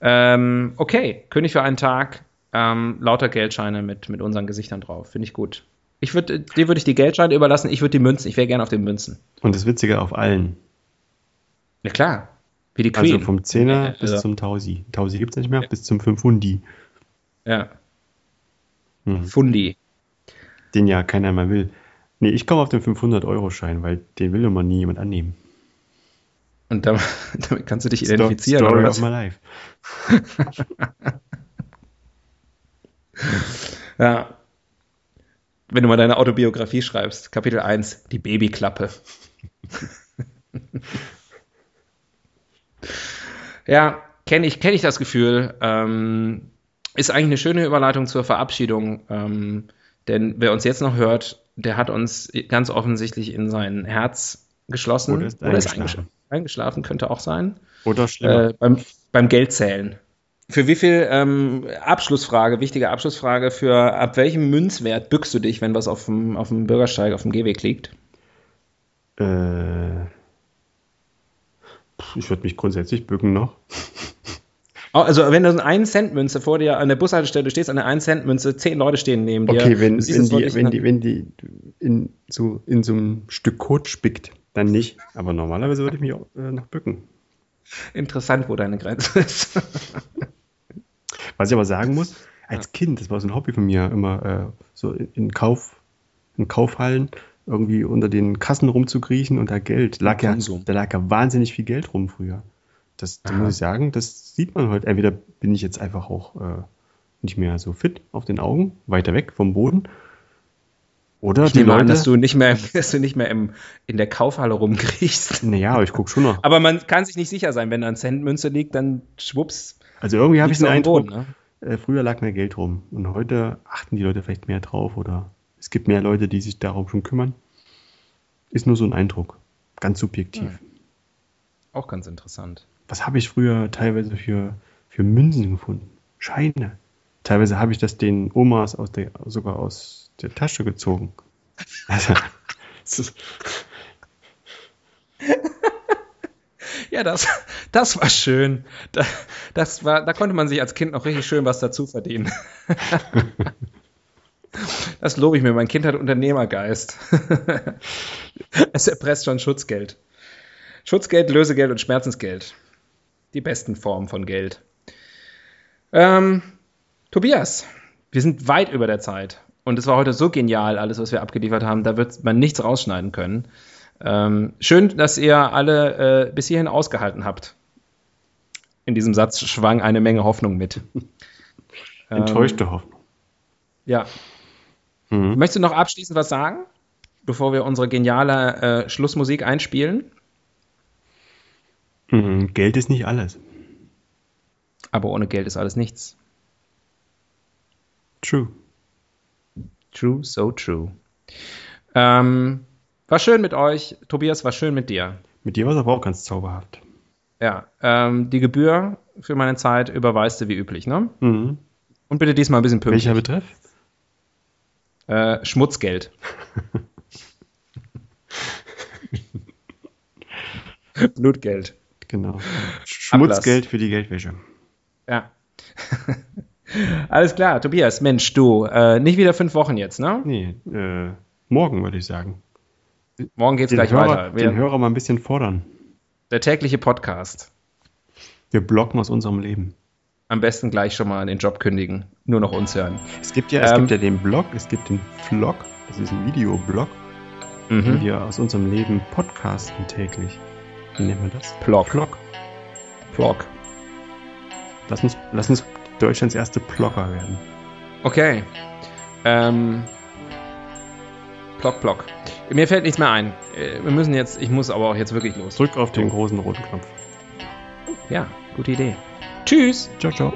Ähm, okay, König für einen Tag, ähm, lauter Geldscheine mit, mit unseren Gesichtern drauf. Finde ich gut. Ich würde, dir würde ich die Geldscheine überlassen, ich würde die Münzen, ich wäre gerne auf den Münzen. Und das Witzige auf allen. Ja klar. Wie die Queen. Also vom Zehner Ja, bis also- zum Tausi. Tausi gibt es nicht mehr, bis zum 500. Ja. Hm. Fundi. Den ja keiner mehr will. Nee, ich komme auf den 500-Euro-Schein, weil den will immer nie jemand annehmen. Und damit, damit kannst du dich identifizieren. Story oder of was? my life. Ja. Wenn du mal deine Autobiografie schreibst, Kapitel 1, die Babyklappe. ja, kenne ich, kenn ich das Gefühl. Ähm, ist eigentlich eine schöne Überleitung zur Verabschiedung. Ähm, denn wer uns jetzt noch hört, der hat uns ganz offensichtlich in sein Herz geschlossen. Oder ist eingeschlafen. eingeschlafen. eingeschlafen, könnte auch sein. Oder schlimmer. Äh, beim, beim Geldzählen. Für wie viel, ähm, Abschlussfrage, wichtige Abschlussfrage, für ab welchem Münzwert bückst du dich, wenn was auf dem, auf dem Bürgersteig, auf dem Gehweg liegt? Äh, ich würde mich grundsätzlich bücken noch. Also, wenn du eine 1-Cent-Münze vor dir an der Bushaltestelle stehst, an der 1-Cent-Münze, zehn Leute stehen neben dir. Okay, wenn, wenn, die, wenn, die, wenn die in so, in so einem Stück Kot spickt, dann nicht. Aber normalerweise würde ich mich auch äh, noch bücken. Interessant, wo deine Grenze ist. Was ich aber sagen muss, als Kind, das war so ein Hobby von mir, immer äh, so in, Kauf, in Kaufhallen irgendwie unter den Kassen rumzukriechen und da Geld. Lag ja, da lag ja wahnsinnig viel Geld rum früher. Das, da Aha. muss ich sagen, das sieht man heute. Entweder bin ich jetzt einfach auch äh, nicht mehr so fit auf den Augen, weiter weg vom Boden. Oder Ich die Leute. an, dass du nicht mehr, dass du nicht mehr im, in der Kaufhalle rumkriechst. naja, aber ich gucke schon noch. Aber man kann sich nicht sicher sein, wenn da eine Centmünze liegt, dann schwupps. Also irgendwie habe ich den Eindruck, Boden, ne? äh, früher lag mehr Geld rum. Und heute achten die Leute vielleicht mehr drauf oder es gibt mehr Leute, die sich darum schon kümmern. Ist nur so ein Eindruck. Ganz subjektiv. Hm. Auch ganz interessant. Was habe ich früher teilweise für, für Münzen gefunden? Scheine. Teilweise habe ich das den Omas aus der, sogar aus der Tasche gezogen. Also, Ja, das, das war schön. Da, das war, da konnte man sich als Kind noch richtig schön was dazu verdienen. Das lobe ich mir. Mein Kind hat Unternehmergeist. Es erpresst schon Schutzgeld. Schutzgeld, Lösegeld und Schmerzensgeld. Die besten Formen von Geld. Ähm, Tobias, wir sind weit über der Zeit. Und es war heute so genial, alles, was wir abgeliefert haben. Da wird man nichts rausschneiden können. Ähm, schön, dass ihr alle äh, bis hierhin ausgehalten habt. In diesem Satz schwang eine Menge Hoffnung mit. Ähm, enttäuschte Hoffnung. Ja. Mhm. Möchtest du noch abschließend was sagen, bevor wir unsere geniale äh, Schlussmusik einspielen? Mhm. Geld ist nicht alles. Aber ohne Geld ist alles nichts. True. True, so true. Ähm, war schön mit euch. Tobias, war schön mit dir. Mit dir war es aber auch ganz zauberhaft. Ja, ähm, die Gebühr für meine Zeit überweist du wie üblich, ne? Mhm. Und bitte diesmal ein bisschen pünktlich. Welcher Betreff? Äh, Schmutzgeld. Blutgeld. Genau. Schmutzgeld für die Geldwäsche. Ja. Alles klar, Tobias, Mensch, du, äh, nicht wieder fünf Wochen jetzt, ne? Nee, äh, morgen würde ich sagen. Morgen geht's Den, gleich Hörer, weiter. Wir, den Hörer mal ein bisschen fordern. der tägliche Podcast. Wir blocken aus unserem Leben. Am besten gleich schon mal den Job kündigen. Nur noch uns hören. Es gibt ja, es Ähm, gibt ja den Blog, es gibt den Vlog, das ist ein Videoblog, Mhm. wir aus unserem Leben podcasten täglich. Wie nennen wir das? Blog. Blog. Blog. Lass uns, lass uns Deutschlands erste Blogger werden. Okay. Ähm. Block, Block. Mir fällt nichts mehr ein. Äh, Wir müssen jetzt, ich muss aber auch jetzt wirklich los. Drück auf den großen roten Knopf. Ja, gute Idee. Tschüss. Ciao, ciao.